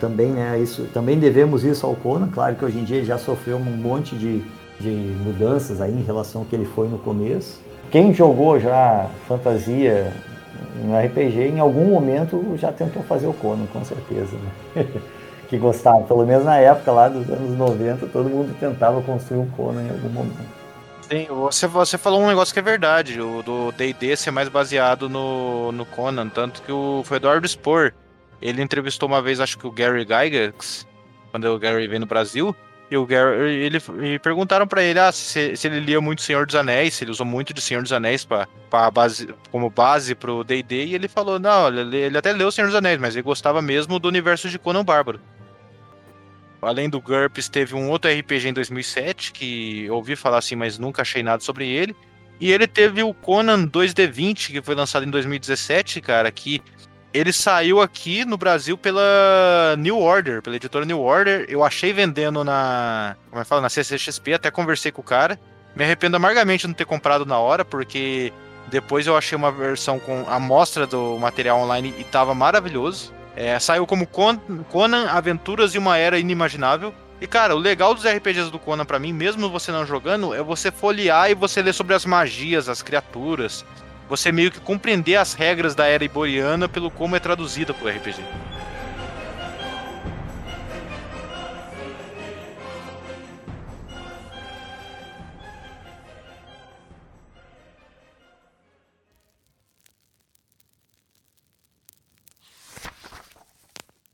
também, né, isso, também devemos isso ao Conan. Claro que hoje em dia ele já sofreu um monte de, de mudanças aí em relação ao que ele foi no começo. Quem jogou já fantasia no RPG, em algum momento já tentou fazer o Conan, com certeza. Né? *laughs* que gostava, pelo menos na época lá dos anos 90, todo mundo tentava construir um Conan em algum momento. Sim, você, você falou um negócio que é verdade, o do D&D ser mais baseado no, no Conan, tanto que o, foi Eduardo Spohr, ele entrevistou uma vez, acho que o Gary Gygax, quando o Gary veio no Brasil, e o Gary, ele, e perguntaram para ele ah, se, se, ele lia muito Senhor dos Anéis, se ele usou muito de Senhor dos Anéis pra, pra base, como base pro D&D, e ele falou, não, ele, ele até leu Senhor dos Anéis, mas ele gostava mesmo do universo de Conan Bárbaro. Além do GURPS, teve um outro RPG em 2007, que eu ouvi falar assim, mas nunca achei nada sobre ele. E ele teve o Conan 2D20, que foi lançado em 2017, cara, que ele saiu aqui no Brasil pela New Order, pela editora New Order. Eu achei vendendo na. Como é que fala? Na CCXP, até conversei com o cara. Me arrependo amargamente de não ter comprado na hora, porque depois eu achei uma versão com a mostra do material online e tava maravilhoso. É, saiu como Conan Aventuras de uma Era Inimaginável. E cara, o legal dos RPGs do Conan para mim, mesmo você não jogando, é você folhear e você ler sobre as magias, as criaturas, você meio que compreender as regras da era iboriana pelo como é traduzida pro RPG.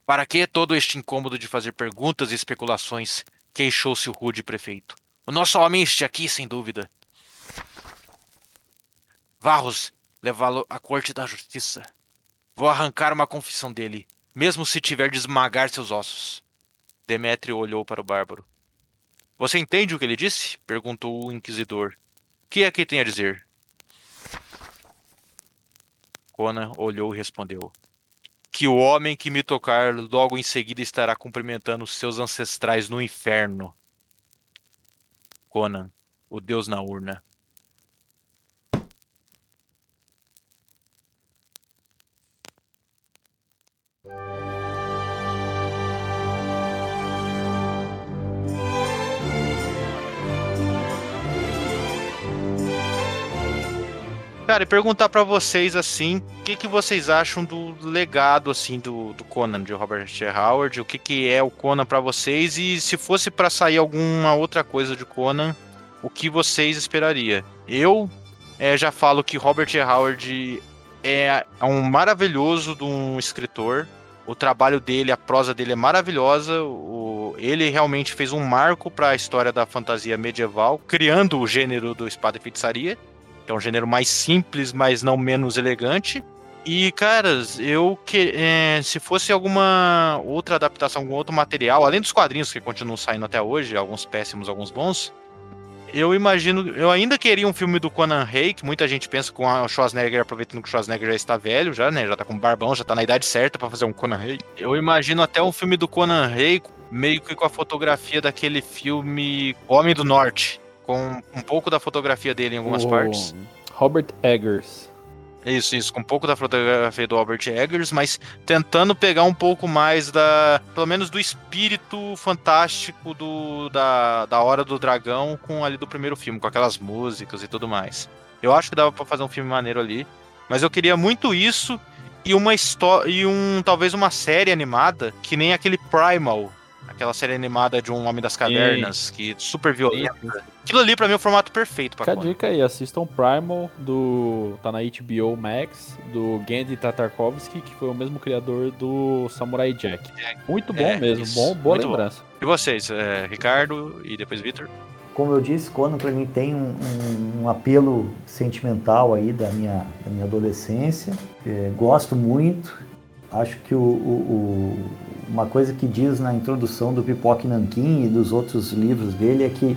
Para que todo este incômodo de fazer perguntas e especulações? Queixou-se o rude prefeito. O nosso homem este aqui, sem dúvida, Varros, levá-lo à corte da justiça. Vou arrancar uma confissão dele, mesmo se tiver de esmagar seus ossos. Demétrio olhou para o bárbaro. Você entende o que ele disse? perguntou o inquisidor. Que é que tem a dizer? Conan olhou e respondeu: Que o homem que me tocar logo em seguida estará cumprimentando seus ancestrais no inferno. Conan, o deus na urna. Cara, e perguntar para vocês assim, o que, que vocês acham do legado assim do, do Conan de Robert T. Howard? O que, que é o Conan para vocês e se fosse para sair alguma outra coisa de Conan, o que vocês esperariam? Eu é, já falo que Robert T. Howard é, é um maravilhoso de um escritor. O trabalho dele, a prosa dele é maravilhosa. O, ele realmente fez um marco para a história da fantasia medieval, criando o gênero do espada e feitiçaria que é um gênero mais simples, mas não menos elegante. E, caras, eu que é, se fosse alguma outra adaptação, algum outro material, além dos quadrinhos que continuam saindo até hoje, alguns péssimos, alguns bons, eu imagino, eu ainda queria um filme do Conan Rey, que muita gente pensa com o Schwarzenegger, aproveitando que o Schwarzenegger já está velho, já, né, já tá com barbão, já tá na idade certa para fazer um Conan Rey. Eu imagino até um filme do Conan Rey, meio que com a fotografia daquele filme Homem do Norte, com um pouco da fotografia dele em algumas o partes. Robert Eggers. Isso, isso, com um pouco da fotografia do Albert Eggers, mas tentando pegar um pouco mais da, pelo menos do espírito fantástico do da, da Hora do Dragão com ali do primeiro filme, com aquelas músicas e tudo mais. Eu acho que dava para fazer um filme maneiro ali, mas eu queria muito isso e uma história e um talvez uma série animada que nem aquele Primal Aquela série animada de um Homem das Cavernas, que super violenta. Aquilo ali, pra mim, é o formato perfeito pra Fica a dica aí, assistam Primal, do. tá na HBO Max, do Gandhi Tatarkovsky, que foi o mesmo criador do Samurai Jack. Muito bom é, mesmo, bom, boa Muito lembrança. Bom. E vocês, é, Ricardo e depois Victor? Como eu disse, Conan para mim tem um, um, um, apelo sentimental aí da minha, da minha adolescência. É, gosto muito. Acho que o, o, uma coisa que diz na introdução do Pipoque Nankin e dos outros livros dele é que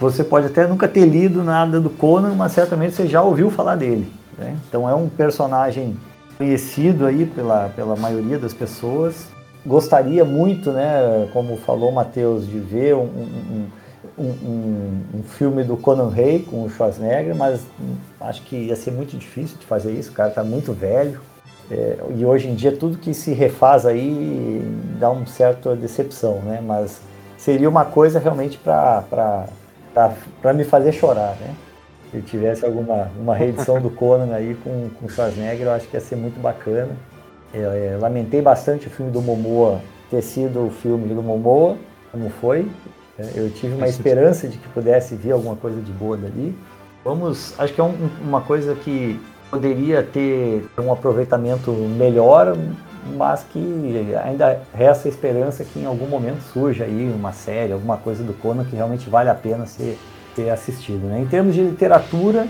você pode até nunca ter lido nada do Conan, mas certamente você já ouviu falar dele. Né? Então é um personagem conhecido aí pela, pela maioria das pessoas. Gostaria muito, né, como falou o Matheus, de ver um, um, um, um, filme do Conan Rey com o Schwarzenegger, mas acho que ia ser muito difícil de fazer isso, o cara está muito velho. É, e hoje em dia tudo que se refaz aí dá uma certa decepção, né? Mas seria uma coisa realmente para me fazer chorar, né? Se eu tivesse alguma uma reedição do Conan aí com, com Schwarzenegger, eu acho que ia ser muito bacana. É, é, lamentei bastante o filme do Momoa ter sido o filme do Momoa, como foi. É, eu tive uma esperança de que pudesse vir alguma coisa de boa dali. Vamos, acho que é um, uma coisa que poderia ter um aproveitamento melhor, mas que ainda resta a esperança que em algum momento surja aí uma série, alguma coisa do Conan que realmente vale a pena ser, ser assistido. Né? Em termos de literatura,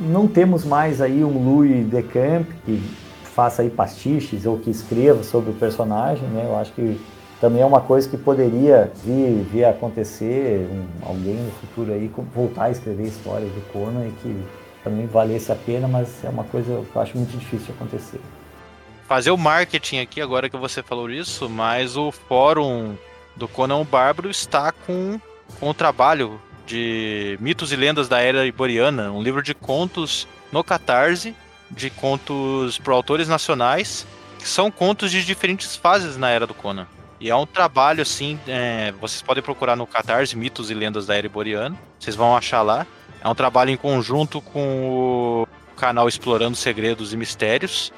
não temos mais aí um Louis Decamp que faça aí pastiches ou que escreva sobre o personagem, né? Eu acho que também é uma coisa que poderia vir, vir a acontecer, um, alguém no futuro aí voltar a escrever histórias do Conan e que também valesse a pena, mas é uma coisa que eu acho muito difícil acontecer. Fazer o marketing aqui, agora que você falou isso, mas o fórum do Conan Bárbaro está com, com o trabalho de mitos e lendas da era iboriana, um livro de contos no Catarse, de contos para autores nacionais, que são contos de diferentes fases na era do Conan. E é um trabalho assim, é, vocês podem procurar no Catarse Mitos e Lendas da Era Iboriana, vocês vão achar lá. É um trabalho em conjunto com o canal Explorando Segredos e Mistérios.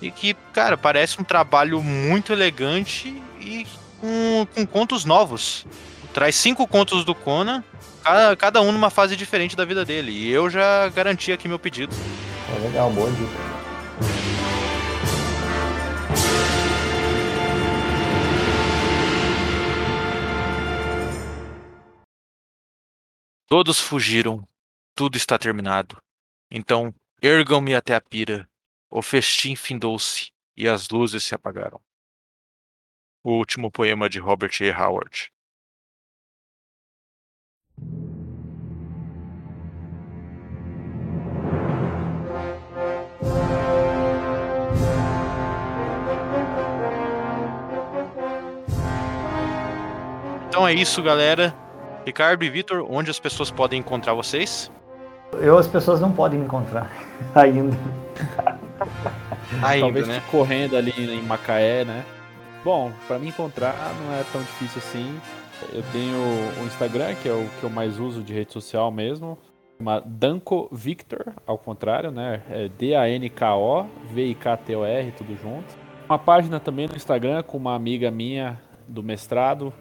E que, cara, parece um trabalho muito elegante e com, com contos novos. Traz cinco contos do Conan, cada, cada um numa fase diferente da vida dele. E eu já garanti aqui meu pedido. É legal, boa dica. Todos fugiram tudo está terminado. Então, ergam-me até a pira. O festim findou-se e as luzes se apagaram. O último poema de Robert E. Howard. Então é isso, galera. Ricardo e Vitor, onde as pessoas podem encontrar vocês? Eu, as pessoas não podem me encontrar *laughs* ainda. *laughs* ainda Talvez né? correndo ali em Macaé, né? Bom, para me encontrar não é tão difícil assim. Eu tenho o Instagram, que é o que eu mais uso de rede social mesmo. Uma Danco Victor, ao contrário, né? É D-A-N-K-O, V-I-K-T-O-R, tudo junto. Uma página também no Instagram com uma amiga minha do mestrado,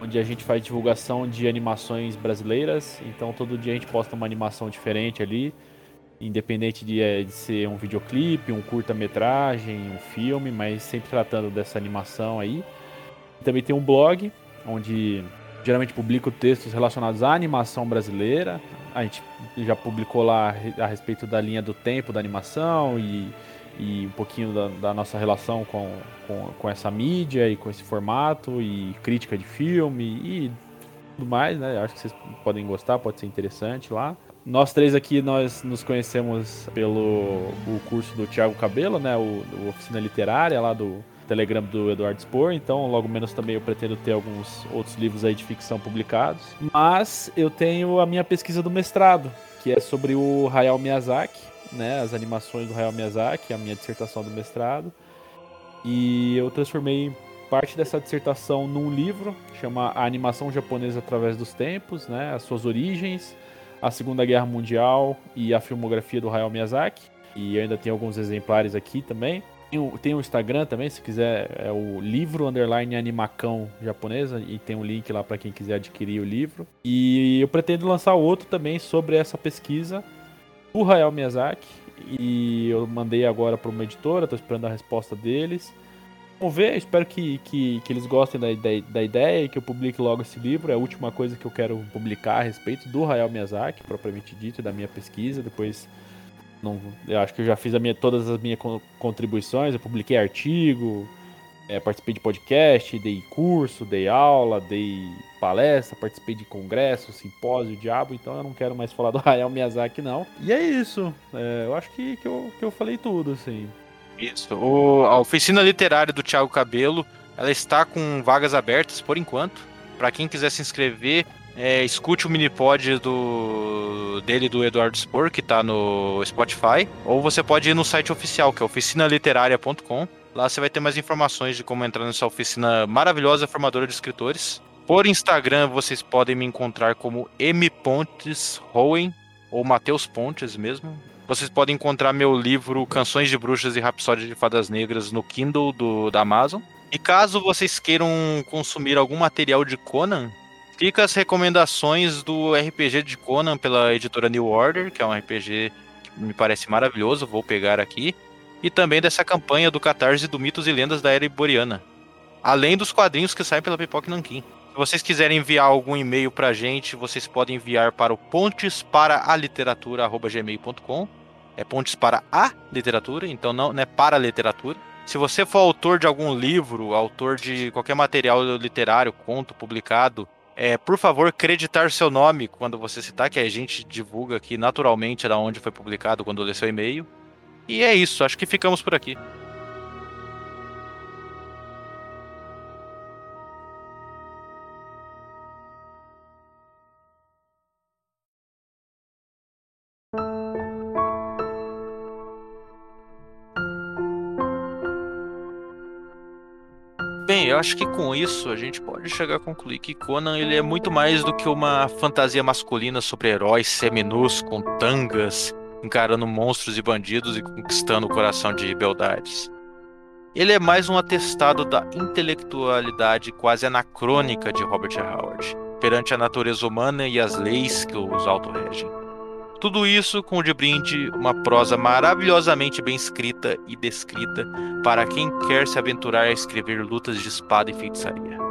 onde a gente faz divulgação de animações brasileiras. Então todo dia a gente posta uma animação diferente ali, independente de, eh, de ser um videoclipe, um curta-metragem, um filme, mas sempre tratando dessa animação aí. Também tem um blog, onde geralmente publico textos relacionados à animação brasileira. A gente já publicou lá a respeito da linha do tempo da animação e e um pouquinho da, da nossa relação com, com, com, essa mídia e com esse formato e crítica de filme e tudo mais, né? Acho que vocês podem gostar, pode ser interessante lá. Nós três aqui, nós nos conhecemos pelo o curso do Tiago Cabelo, né? O, o, Oficina Literária lá do Telegram do Eduardo Spor, então logo menos também eu pretendo ter alguns outros livros aí de ficção publicados. Mas eu tenho a minha pesquisa do mestrado, que é sobre o Hayao Miyazaki, né, as animações do Hayao Miyazaki, a minha dissertação do mestrado. E eu transformei parte dessa dissertação num livro, chama A Animação Japonesa através dos Tempos, né, as suas origens, a Segunda Guerra Mundial e a filmografia do Hayao Miyazaki. E ainda tem alguns exemplares aqui também. Tem o, Instagram também, se quiser, é o livro underline animacão japonesa e tem um link lá para quem quiser adquirir o livro. E eu pretendo lançar outro também sobre essa pesquisa do Hayao Miyazaki e eu mandei agora para uma editora, estou esperando a resposta deles. Vamos ver, espero que, que, que eles gostem da, da, da, ideia e que eu publique logo esse livro. É a última coisa que eu quero publicar a respeito do Hayao Miyazaki, propriamente dito, e da minha pesquisa. Depois não, eu acho que eu já fiz minha, todas as minhas contribuições, eu publiquei artigo, é, participei de podcast, dei curso, dei aula, dei palestra, participei de congresso, simpósio, diabo, então eu não quero mais falar do *laughs* Hayao Miyazaki, não. E é isso. É, eu acho que, que, eu, que eu falei tudo, assim. Isso. O, a oficina literária do Thiago Cabelo, ela está com vagas abertas por enquanto. Para quem quiser se inscrever, é, escute o minipod do, dele, do Eduardo Spor, que tá no Spotify. Ou você pode ir no site oficial, que é oficinaliteraria.com. Lá você vai ter mais informações de como entrar nessa oficina maravilhosa formadora de escritores. Por Instagram, vocês podem me encontrar como M. Pontes Rowen, ou Matheus Pontes mesmo. Vocês podem encontrar meu livro Canções de Bruxas e Rapsódia de Fadas Negras no Kindle do, da Amazon. E caso vocês queiram consumir algum material de Conan, Fica as recomendações do RPG de Conan pela editora New Order, que é um RPG que me parece maravilhoso, vou pegar aqui. E também dessa campanha do Catarse do Mitos e Lendas da Era Iboriana. Além dos quadrinhos que saem pela Pipoca Nankin. Se vocês quiserem enviar algum e-mail pra gente, vocês podem enviar para o pontes para a literatura@gmail.com. É pontes para a literatura, então não, não é para a literatura. Se você for autor de algum livro, autor de qualquer material literário, conto publicado, é, por favor, creditar seu nome quando você citar, que a gente divulga aqui naturalmente da onde foi publicado quando lê seu e-mail. E é isso, acho que ficamos por aqui. Bem, eu acho que com isso a gente pode chegar a concluir que Conan ele é muito mais do que uma fantasia masculina sobre heróis seminus com tangas, encarando monstros e bandidos e conquistando o coração de beldades. Ele é mais um atestado da intelectualidade quase anacrônica de Robert Howard, perante a natureza humana e as leis que os autorregem. Tudo isso com de brinde uma prosa maravilhosamente bem escrita e descrita para quem quer se aventurar a escrever lutas de espada e feitiçaria.